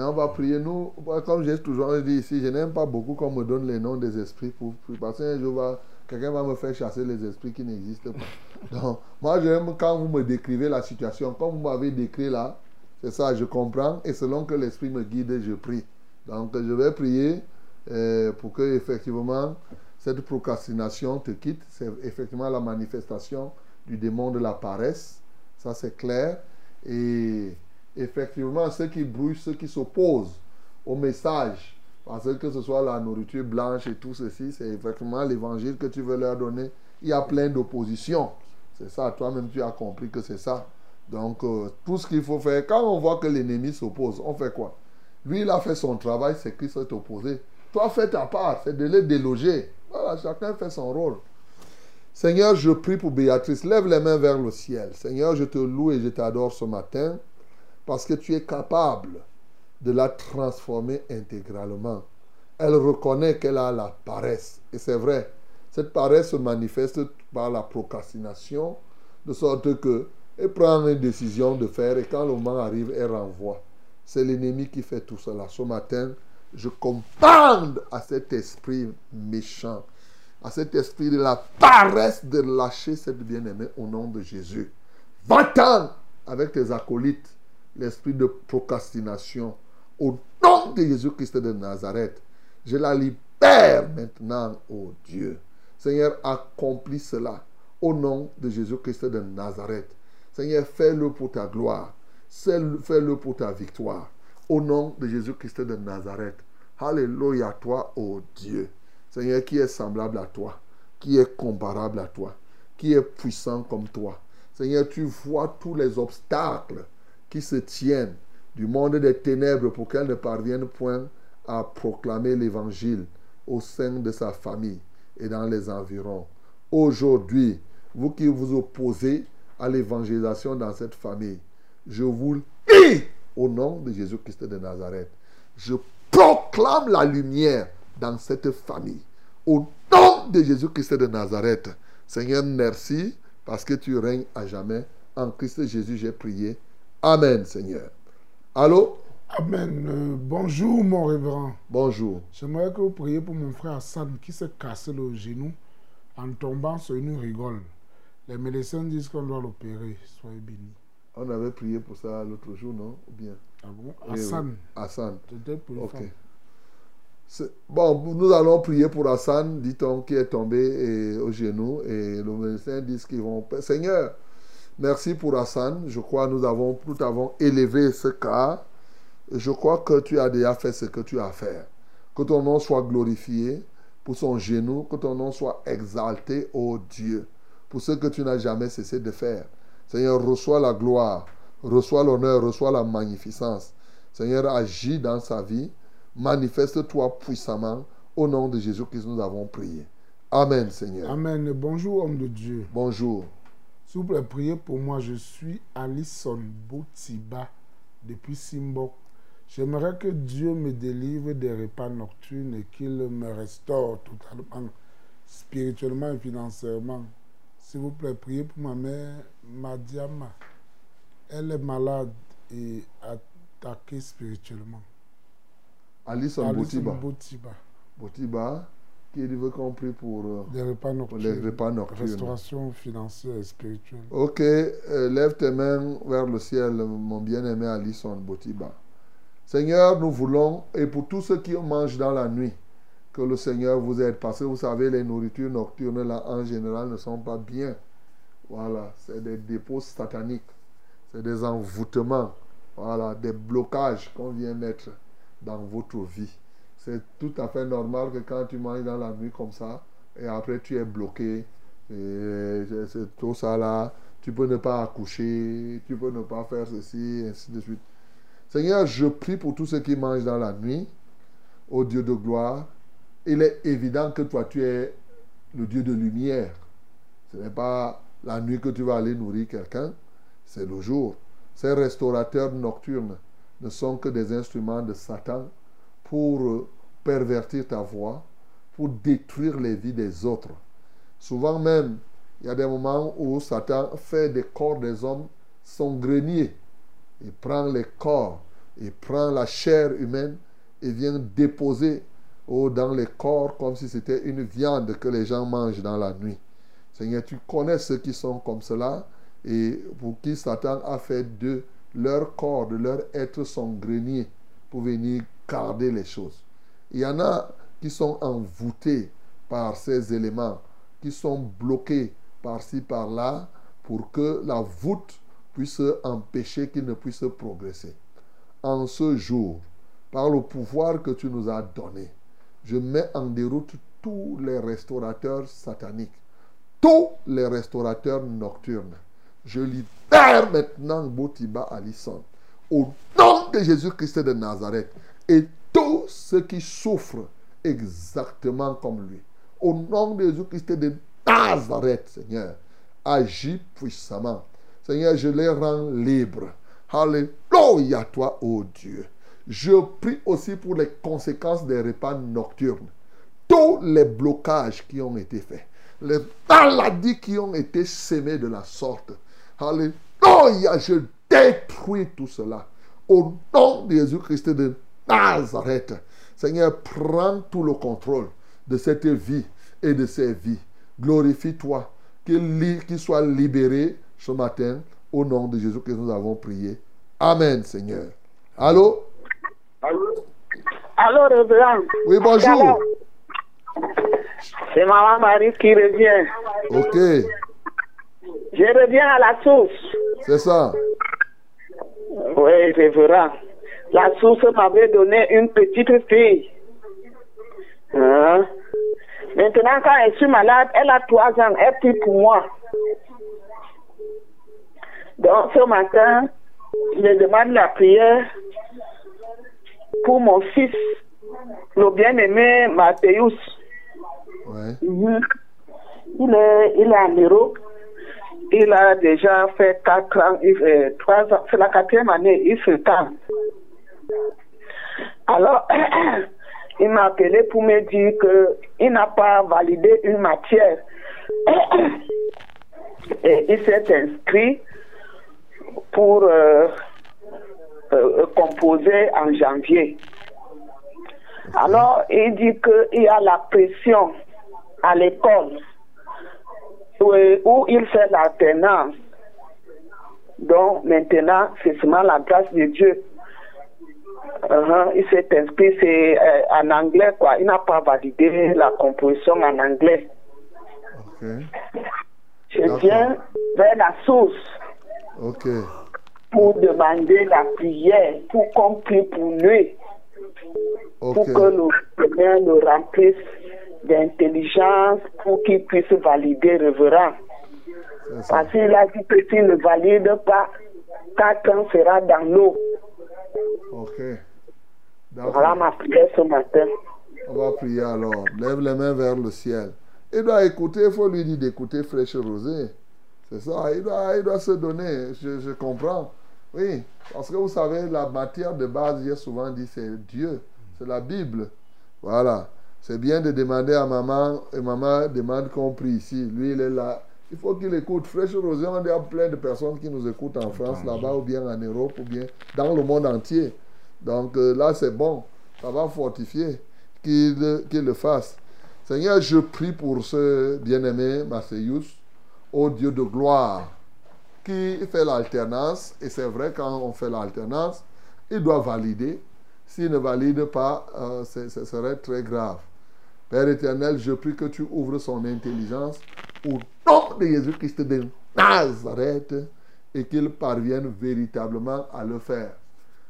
On va prier. Nous, comme j'ai toujours dit ici, je n'aime pas beaucoup qu'on me donne les noms des esprits pour, pour- parce qu'un jour, quelqu'un va me faire chasser les esprits qui n'existent pas. <laughs> Donc, moi, j'aime quand vous me décrivez la situation, comme vous m'avez décrit là, c'est ça, je comprends. Et selon que l'esprit me guide, je prie. Donc, je vais prier euh, pour que, effectivement, cette procrastination te quitte. C'est effectivement la manifestation du démon de la paresse. Ça, c'est clair. Et effectivement, ceux qui brouillent, ceux qui s'opposent au message, parce que ce soit la nourriture blanche et tout ceci, c'est effectivement l'évangile que tu veux leur donner. Il y a plein d'opposition. C'est ça, toi-même, tu as compris que c'est ça. Donc, euh, tout ce qu'il faut faire, quand on voit que l'ennemi s'oppose, on fait quoi? Lui, il a fait son travail, c'est Christ s'est opposé. Toi, fais ta part, c'est de les déloger. Voilà, chacun fait son rôle. Seigneur, je prie pour Béatrice. Lève les mains vers le ciel. Seigneur, je te loue et je t'adore ce matin parce que tu es capable de la transformer intégralement. Elle reconnaît qu'elle a la paresse. Et c'est vrai, cette paresse se manifeste par la procrastination, de sorte que elle prend une décision de faire et quand le moment arrive, elle renvoie. C'est l'ennemi qui fait tout cela. Ce matin, je commande à cet esprit méchant, à cet esprit de la paresse de lâcher cette bien-aimée au nom de Jésus. Va-t'en avec tes acolytes, l'esprit de procrastination. Au nom de Jésus-Christ de Nazareth, je la libère maintenant, ô Dieu. Seigneur, accomplis cela au nom de Jésus-Christ de Nazareth. Seigneur, fais-le pour ta gloire. Fais-le pour ta victoire. Au nom de Jésus-Christ de Nazareth. Alléluia à toi, ô Dieu. Seigneur, qui est semblable à toi, qui est comparable à toi, qui est puissant comme toi. Seigneur, tu vois tous les obstacles qui se tiennent du monde des ténèbres pour qu'elle ne parvienne point à proclamer l'évangile au sein de sa famille et dans les environs. Aujourd'hui, vous qui vous opposez à l'évangélisation dans cette famille, je vous dis au nom de Jésus-Christ de Nazareth. Je proclame la lumière dans cette famille. Au nom de Jésus-Christ de Nazareth. Seigneur, merci parce que tu règnes à jamais. En Christ Jésus, j'ai prié. Amen, Seigneur. Allô? Amen. Euh, bonjour, mon révérend. Bonjour. J'aimerais que vous priez pour mon frère Hassan qui s'est cassé le genou en tombant sur une rigole. Les médecins disent qu'on doit l'opérer. Soyez bénis. On avait prié pour ça l'autre jour, non? Ou bien? Ah bon? Oui, Hassan. oui. Hassan. C'était pour Bon, nous allons prier pour Hassan, dit-on, qui est tombé et, au genou. Et le médecin dit qu'ils vont. Seigneur, merci pour Hassan. Je crois que nous avons, nous avons élevé ce cas. Je crois que tu as déjà fait ce que tu as à faire. Que ton nom soit glorifié pour son genou, que ton nom soit exalté, ô Dieu, pour ce que tu n'as jamais cessé de faire. Seigneur, reçois la gloire, reçois l'honneur, reçois la magnificence. Seigneur, agis dans sa vie. Manifeste-toi puissamment. Au nom de Jésus-Christ, nous avons prié. Amen, Seigneur. Amen. Bonjour, homme de Dieu. Bonjour. S'il vous plaît, priez pour moi. Je suis Alison Boutiba depuis Simbok. J'aimerais que Dieu me délivre des repas nocturnes et qu'il me restaure totalement, spirituellement et financièrement. S'il vous plaît, priez pour ma mère, Madiama. Elle est malade et attaquée spirituellement. Alison Alison Boutiba. Boutiba. Boutiba, qui veut qu'on prie pour, euh, repas nocturnes. les repas nocturnes. Restauration financière et spirituelle. Ok, euh, lève tes mains vers le ciel, mon bien-aimé Alison Botiba. Seigneur, nous voulons, et pour tous ceux qui mangent dans la nuit, que le Seigneur vous aide. Parce que vous savez, les nourritures nocturnes, là, en général, ne sont pas bien. Voilà, c'est des dépôts sataniques. C'est des envoûtements. Voilà, des blocages qu'on vient mettre dans votre vie. C'est tout à fait normal que quand tu manges dans la nuit comme ça, et après tu es bloqué, et c'est tout ça là, tu peux ne pas accoucher, tu peux ne pas faire ceci, ainsi de suite. Seigneur, je prie pour tous ceux qui mangent dans la nuit, ô Dieu de gloire. Il est évident que toi, tu es le Dieu de lumière. Ce n'est pas la nuit que tu vas aller nourrir quelqu'un, c'est le jour. Ces restaurateurs nocturnes ne sont que des instruments de Satan pour pervertir ta voix, pour détruire les vies des autres. Souvent même, il y a des moments où Satan fait des corps des hommes son grenier. Il prend les corps, il prend la chair humaine et vient déposer oh, dans les corps comme si c'était une viande que les gens mangent dans la nuit. Seigneur, tu connais ceux qui sont comme cela et pour qui Satan a fait de leur corps, de leur être son grenier pour venir garder les choses. Il y en a qui sont envoûtés par ces éléments, qui sont bloqués par-ci, par-là, pour que la voûte puisse empêcher qu'ils ne puissent progresser. En ce jour, par le pouvoir que tu nous as donné, je mets en déroute tous les restaurateurs sataniques, tous les restaurateurs nocturnes. Je libère maintenant Botiba Alison au nom de Jésus-Christ de Nazareth et tous ceux qui souffrent exactement comme lui. Au nom de Jésus-Christ de Nazareth, Seigneur, agis puissamment. Seigneur, je les rends libres. Alléluia, toi, ô Dieu. Je prie aussi pour les conséquences des repas nocturnes. Tous les blocages qui ont été faits. Les maladies qui ont été sémées de la sorte. Alléluia, je détruis tout cela. Au nom de Jésus-Christ de Nazareth. Seigneur, prends tout le contrôle de cette vie et de ces vies. Glorifie-toi. Qu'il soit libéré ce matin. Au nom de Jésus que nous avons prié. Amen, Seigneur. Allô? Allô, révérend. Oui, bonjour. C'est Maman Marie qui revient. Ok, Je reviens à la source. c'est ça. Oui, révérend. La source m'avait donné une petite fille. Hein? Maintenant, quand elle suis malade, elle a trois ans, elle prie pour moi. Donc, ce matin, je demande la prière pour mon fils, le bien-aimé Mathéus. Ouais. Il est, il est en Europe. Il a déjà fait quatre ans, il fait trois ans, c'est la quatrième année, il se calme. Alors, <clears throat> il m'a appelé pour me dire qu'il n'a pas validé une matière. <clears throat> Et il s'est inscrit pour euh, euh, composer en janvier. Alors, il dit qu'il y a la pression à l'école où, où il fait l'alternance. Donc, maintenant, c'est seulement la grâce de Dieu. Uh-huh, il s'est inscrit, c'est euh, en anglais, quoi. Il n'a pas validé la composition en anglais. Je viens vers la source Ok. pour demander la prière, pour qu'on prie pour lui, pour que le Seigneur le remplisse d'intelligence, pour qu'il puisse valider révérend. C'est ça. Parce qu'il a dit que s'il ne valide pas, quelqu'un sera dans l'eau. Ok. Voilà ma prière ce matin. On va prier alors. Lève les mains vers le ciel. Il doit écouter, il faut lui dire d'écouter Fraîche Rosée. C'est ça, il doit, il doit se donner. Je, je comprends. Oui, parce que vous savez, la matière de base, j'ai souvent dit, c'est Dieu. C'est la Bible. Voilà. C'est bien de demander à maman, et maman demande qu'on prie ici. Lui, il est là. Il faut qu'il écoute. Fraîche Rosée, on a plein de personnes qui nous écoutent en France, là-bas, ou bien en Europe, ou bien dans le monde entier. Donc euh, là, c'est bon. Ça va fortifier qu'il qu'il le fasse. Seigneur, je prie pour ce bien-aimé Masseyus, ô Dieu de gloire, qui fait l'alternance. Et c'est vrai, quand on fait l'alternance, il doit valider. S'il ne valide pas, euh, ce serait très grave. Père éternel, je prie que tu ouvres son intelligence au nom de Jésus-Christ de Nazareth et qu'il parvienne véritablement à le faire.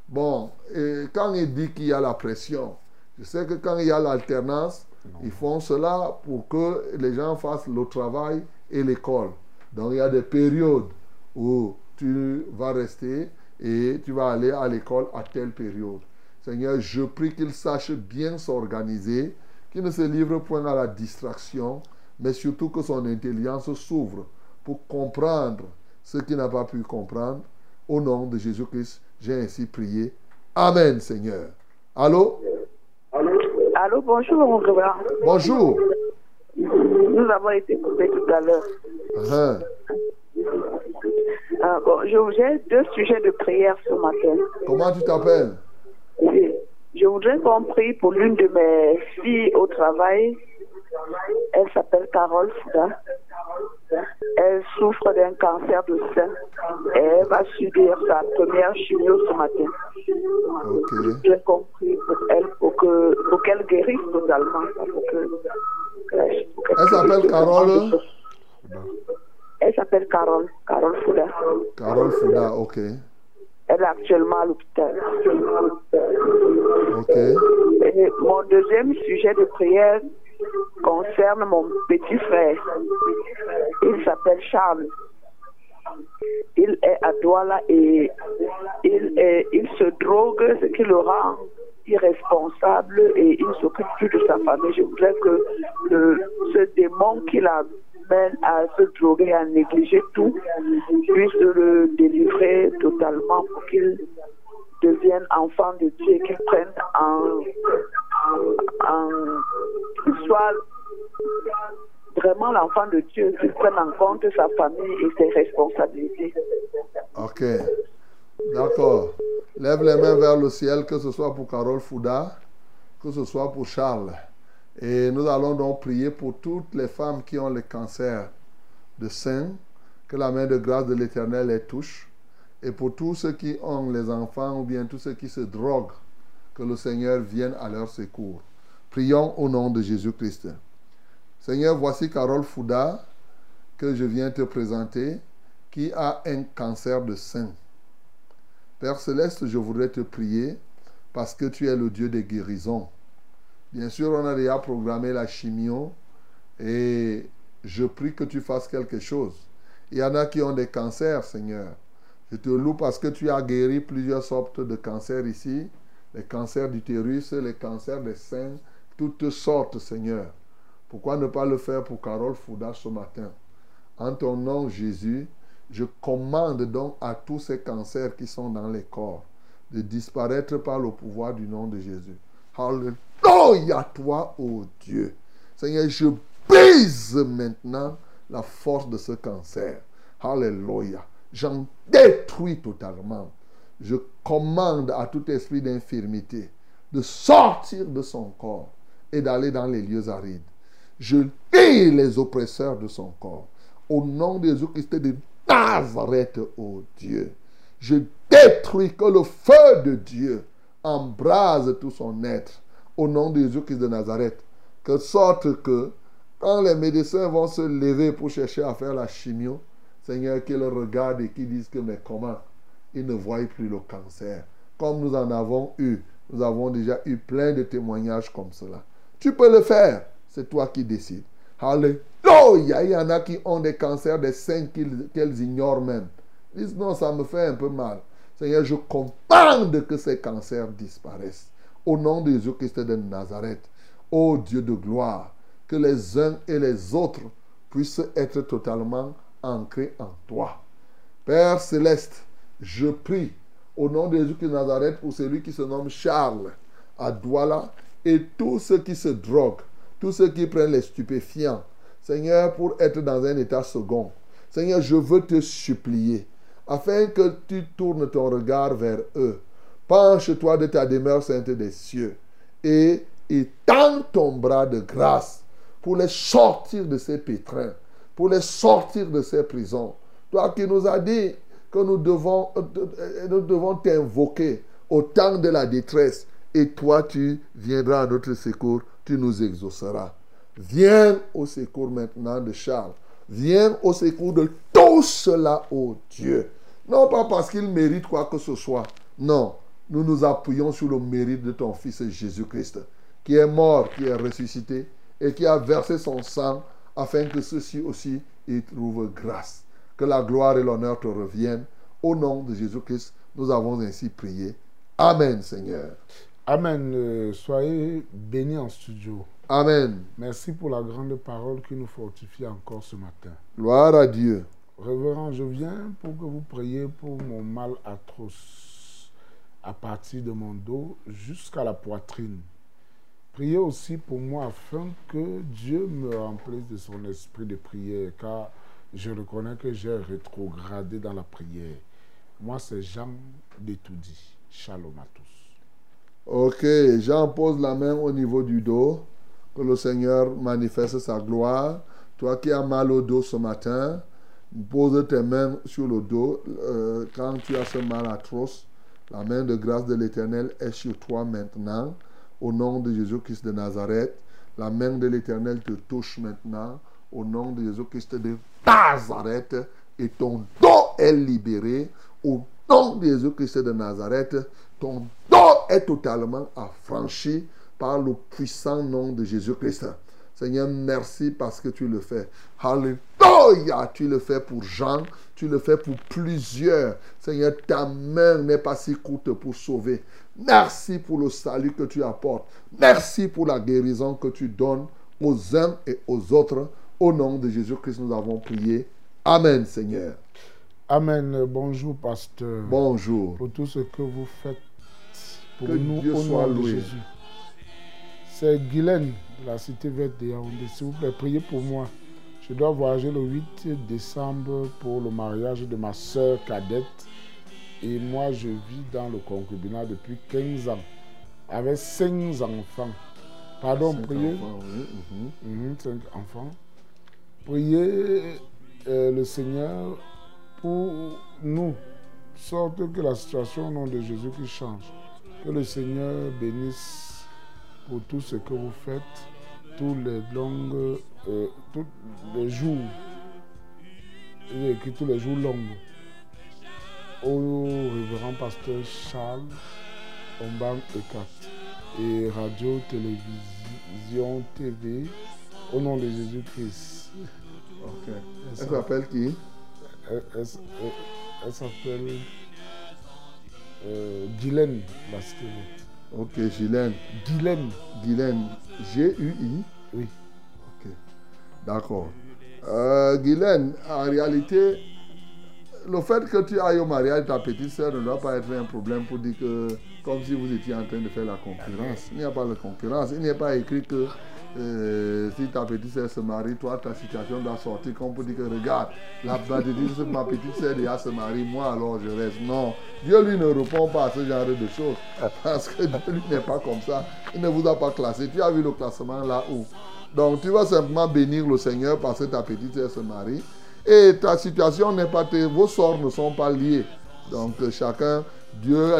Bon, et quand il dit qu'il y a la pression, je sais que quand il y a l'alternance, ils font cela pour que les gens fassent le travail et l'école. Donc il y a des périodes où tu vas rester et tu vas aller à l'école à telle période. Seigneur, je prie qu'il sache bien s'organiser, qu'il ne se livre point à la distraction, mais surtout que son intelligence s'ouvre pour comprendre ce qu'il n'a pas pu comprendre. Au nom de Jésus-Christ, j'ai ainsi prié. Amen, Seigneur. Allô? Allô, bonjour, mon grand. Bonjour. Nous avons été coupés tout à l'heure. Hein, Ah, bon, je- j'ai deux sujets de prière ce matin. Comment tu t'appelles? Je voudrais qu'on prie pour l'une de mes filles au travail. Elle s'appelle Carole Fouda. Elle souffre d'un cancer de sein et elle va subir sa première chimio ce matin. J'ai compris pour elle pour que pour qu'elle guérisse totalement. Pour que- Elle s'appelle Carole? Elle s'appelle Carole, Carole Fouda. Carole Fouda, ok. Elle est actuellement à l'hôpital. Ok. Et mon deuxième sujet de prière concerne mon petit frère. Il s'appelle Charles. Il est à Douala et il, se drogue, ce qui le rend irresponsable et il ne s'occupe plus de sa famille. Je voudrais que le, ce démon qui l'amène à se droguer, à négliger tout, puisse le délivrer totalement pour qu'il devienne enfant de Dieu et qu'il prenne en, en, en- qu'il soit vraiment l'enfant de Dieu, qu'il prenne en compte sa famille et ses responsabilités. Ok. D'accord. Lève les mains vers le ciel, que ce soit pour Carole Fouda, que ce soit pour Charles. Et nous allons donc prier pour toutes les femmes qui ont le cancer de sein, que la main de grâce de l'Éternel les touche. Et pour tous ceux qui ont les enfants ou bien tous ceux qui se droguent, que le Seigneur vienne à leur secours. Prions au nom de Jésus-Christ. Seigneur, voici Carole Fouda que je viens te présenter, qui a un cancer de sein. Père céleste, je voudrais te prier parce que tu es le Dieu des guérisons. Bien sûr, on a déjà programmé la chimio et je prie que tu fasses quelque chose. Il y en a qui ont des cancers, Seigneur. Je te loue parce que tu as guéri plusieurs sortes de cancers ici, les cancers d'utérus, les cancers des seins, toutes sortes, Seigneur. Pourquoi ne pas le faire pour Carole Fouda ce matin? En ton nom, Jésus, je commande donc à tous ces cancers qui sont dans les corps de disparaître par le pouvoir du nom de Jésus. Alléluia toi, ô Dieu. Seigneur, je brise maintenant la force de ce cancer. Alléluia. J'en détruis totalement. Je commande à tout esprit d'infirmité de sortir de son corps et d'aller dans les lieux arides. Je lis les oppresseurs de son corps. Au nom de Jésus-Christ de Nazareth, ô Dieu. Je détruis que le feu de Dieu embrase tout son être. Au nom de Jésus-Christ de Nazareth. Que sorte que quand les médecins vont se lever pour chercher à faire la chimio, Seigneur, qu'ils regardent et qu'ils disent que, mais comment Ils ne voient plus le cancer. Comme nous en avons eu, nous avons déjà eu plein de témoignages comme cela. Tu peux le faire, c'est toi qui décides. Alléluia, il y en a qui ont des cancers des seins qu'elles ignorent même. Ils disent, non, ça me fait un peu mal. Seigneur, je commande que ces cancers disparaissent. Au nom de Jésus-Christ de Nazareth, ô Dieu de gloire, que les uns et les autres puissent être totalement ancrés en toi. Père céleste, je prie au nom de Jésus-Christ de Nazareth pour celui qui se nomme Charles à Douala et tous ceux qui se droguent, tous ceux qui prennent les stupéfiants. Seigneur, pour être dans un état second. Seigneur, je veux te supplier afin que tu tournes ton regard vers eux. Penche-toi de ta demeure sainte des cieux et étends ton bras de grâce pour les sortir de ces pétrins, pour les sortir de ces prisons. Toi qui nous as dit que nous devons, euh, nous devons t'invoquer au temps de la détresse, et toi tu viendras à notre secours, tu nous exauceras. Viens au secours maintenant de Charles. Viens au secours de tout cela, ô Dieu. Non pas parce qu'il mérite quoi que ce soit. Non, nous nous appuyons sur le mérite de ton Fils Jésus-Christ, qui est mort, qui est ressuscité et qui a versé son sang afin que ceux-ci aussi y trouvent grâce. Que la gloire et l'honneur te reviennent. Au nom de Jésus-Christ, nous avons ainsi prié. Amen, Seigneur. Amen. Euh, soyez bénis en studio. Amen. Merci pour la grande parole qui nous fortifie encore ce matin. Gloire à Dieu. Révérend, je viens pour que vous priez pour mon mal atroce à partir de mon dos jusqu'à la poitrine. Priez aussi pour moi afin que Dieu me remplisse de son esprit de prière, car je reconnais que j'ai rétrogradé dans la prière. Moi, c'est Jean d'Étoudi. Shalom à tous. Ok, Jean pose la main au niveau du dos, que le Seigneur manifeste sa gloire. Toi qui as mal au dos ce matin, pose tes mains sur le dos. Euh, quand tu as ce mal atroce, la main de grâce de l'Éternel est sur toi maintenant. Au nom de Jésus-Christ de Nazareth, la main de l'Éternel te touche maintenant. Au nom de Jésus-Christ de Nazareth, et ton dos est libéré. Au nom de Jésus-Christ de Nazareth, ton dos est totalement affranchi par le puissant nom de Jésus-Christ. Seigneur, merci parce que tu le fais. Alléluia, tu le fais pour Jean, tu le fais pour plusieurs. Seigneur, ta main n'est pas si courte pour sauver. Merci pour le salut que tu apportes. Merci pour la guérison que tu donnes aux uns et aux autres. Au nom de Jésus-Christ, nous avons prié. Amen, Seigneur. Amen. Bonjour, pasteur. Bonjour. Pour tout ce que vous faites pour Que nous Dieu au soit nom de. Jésus. C'est Guylaine, la cité verte de Yaoundé. S'il vous plaît, priez pour moi. Je dois voyager le 8 décembre pour le mariage de ma soeur cadette. Et moi, je vis dans le concubinat depuis 15 ans, avec 5 enfants. Pardon, priez. enfants, oui, mhm. Mhm, cinq enfants. Priez euh, le Seigneur pour nous, sorte que la situation au nom de Jésus qui change. Que le Seigneur bénisse pour tout ce que vous faites, tous les longues, euh, tous les jours. Est écrit tous les jours longs. Au révérend pasteur Charles Ombang Ekat et Radio Télévision TV au nom de Jésus-Christ. Ok. Elle s'appelle qui? Elle, elle- elle- elle s'appelle euh, Guylaine Basquet. Ok, Guylaine. Guylaine. Guylaine. G-U-I. Oui. Ok. D'accord. Euh, Guylaine, en réalité, le fait que tu ailles au mariage de ta petite soeur ne doit pas être un problème pour dire que, comme si vous étiez en train de faire la concurrence. Il n'y a pas de concurrence. Il n'y a pas écrit que euh, si ta petite soeur se marie, toi, ta situation doit sortir comme pour dire que, regarde, la petite <laughs> ma petite soeur déjà se marie, moi alors je reste. Non, Dieu lui ne répond pas à ce genre de choses. Parce que Dieu lui n'est pas comme ça. Il ne vous a pas classé. Tu as vu le classement là-haut. Donc tu vas simplement bénir le Seigneur parce que ta petite soeur se marie. Et ta situation n'est pas, vos sorts ne sont pas liés. Donc euh, chacun, Dieu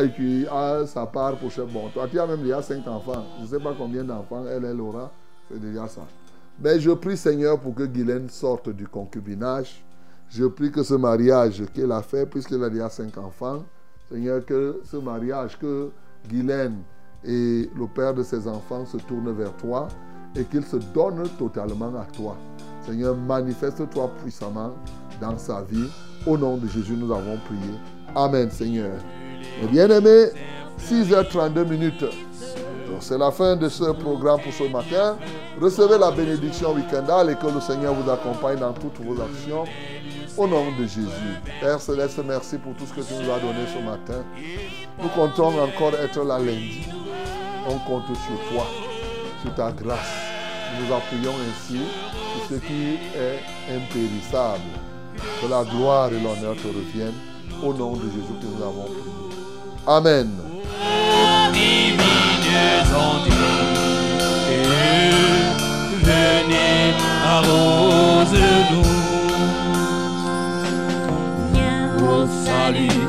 a sa part pour chaque bon. Toi, tu as même déjà cinq enfants. Je ne sais pas combien d'enfants elle, elle aura. C'est déjà ça. Mais je prie Seigneur pour que Guylaine sorte du concubinage. Je prie que ce mariage qu'elle a fait, puisqu'elle a déjà cinq enfants, Seigneur, que ce mariage, que Guylaine et le père de ses enfants se tournent vers toi et qu'ils se donnent totalement à toi. Seigneur, manifeste-toi puissamment dans sa vie. Au nom de Jésus, nous avons prié. Amen, Seigneur. Mes bien-aimés, 6h32 minutes. C'est la fin de ce programme pour ce matin. Recevez la bénédiction week-endale et que le Seigneur vous accompagne dans toutes vos actions. Au nom de Jésus. Père Céleste, merci pour tout ce que tu nous as donné ce matin. Nous comptons encore être là lundi. On compte sur toi, sur ta grâce. Nous nous appuyons ainsi sur ce qui est impérissable. Que la gloire et l'honneur te reviennent. Au nom de Jésus que nous avons prié. Amen. Et venez arrose-nous. Au salut.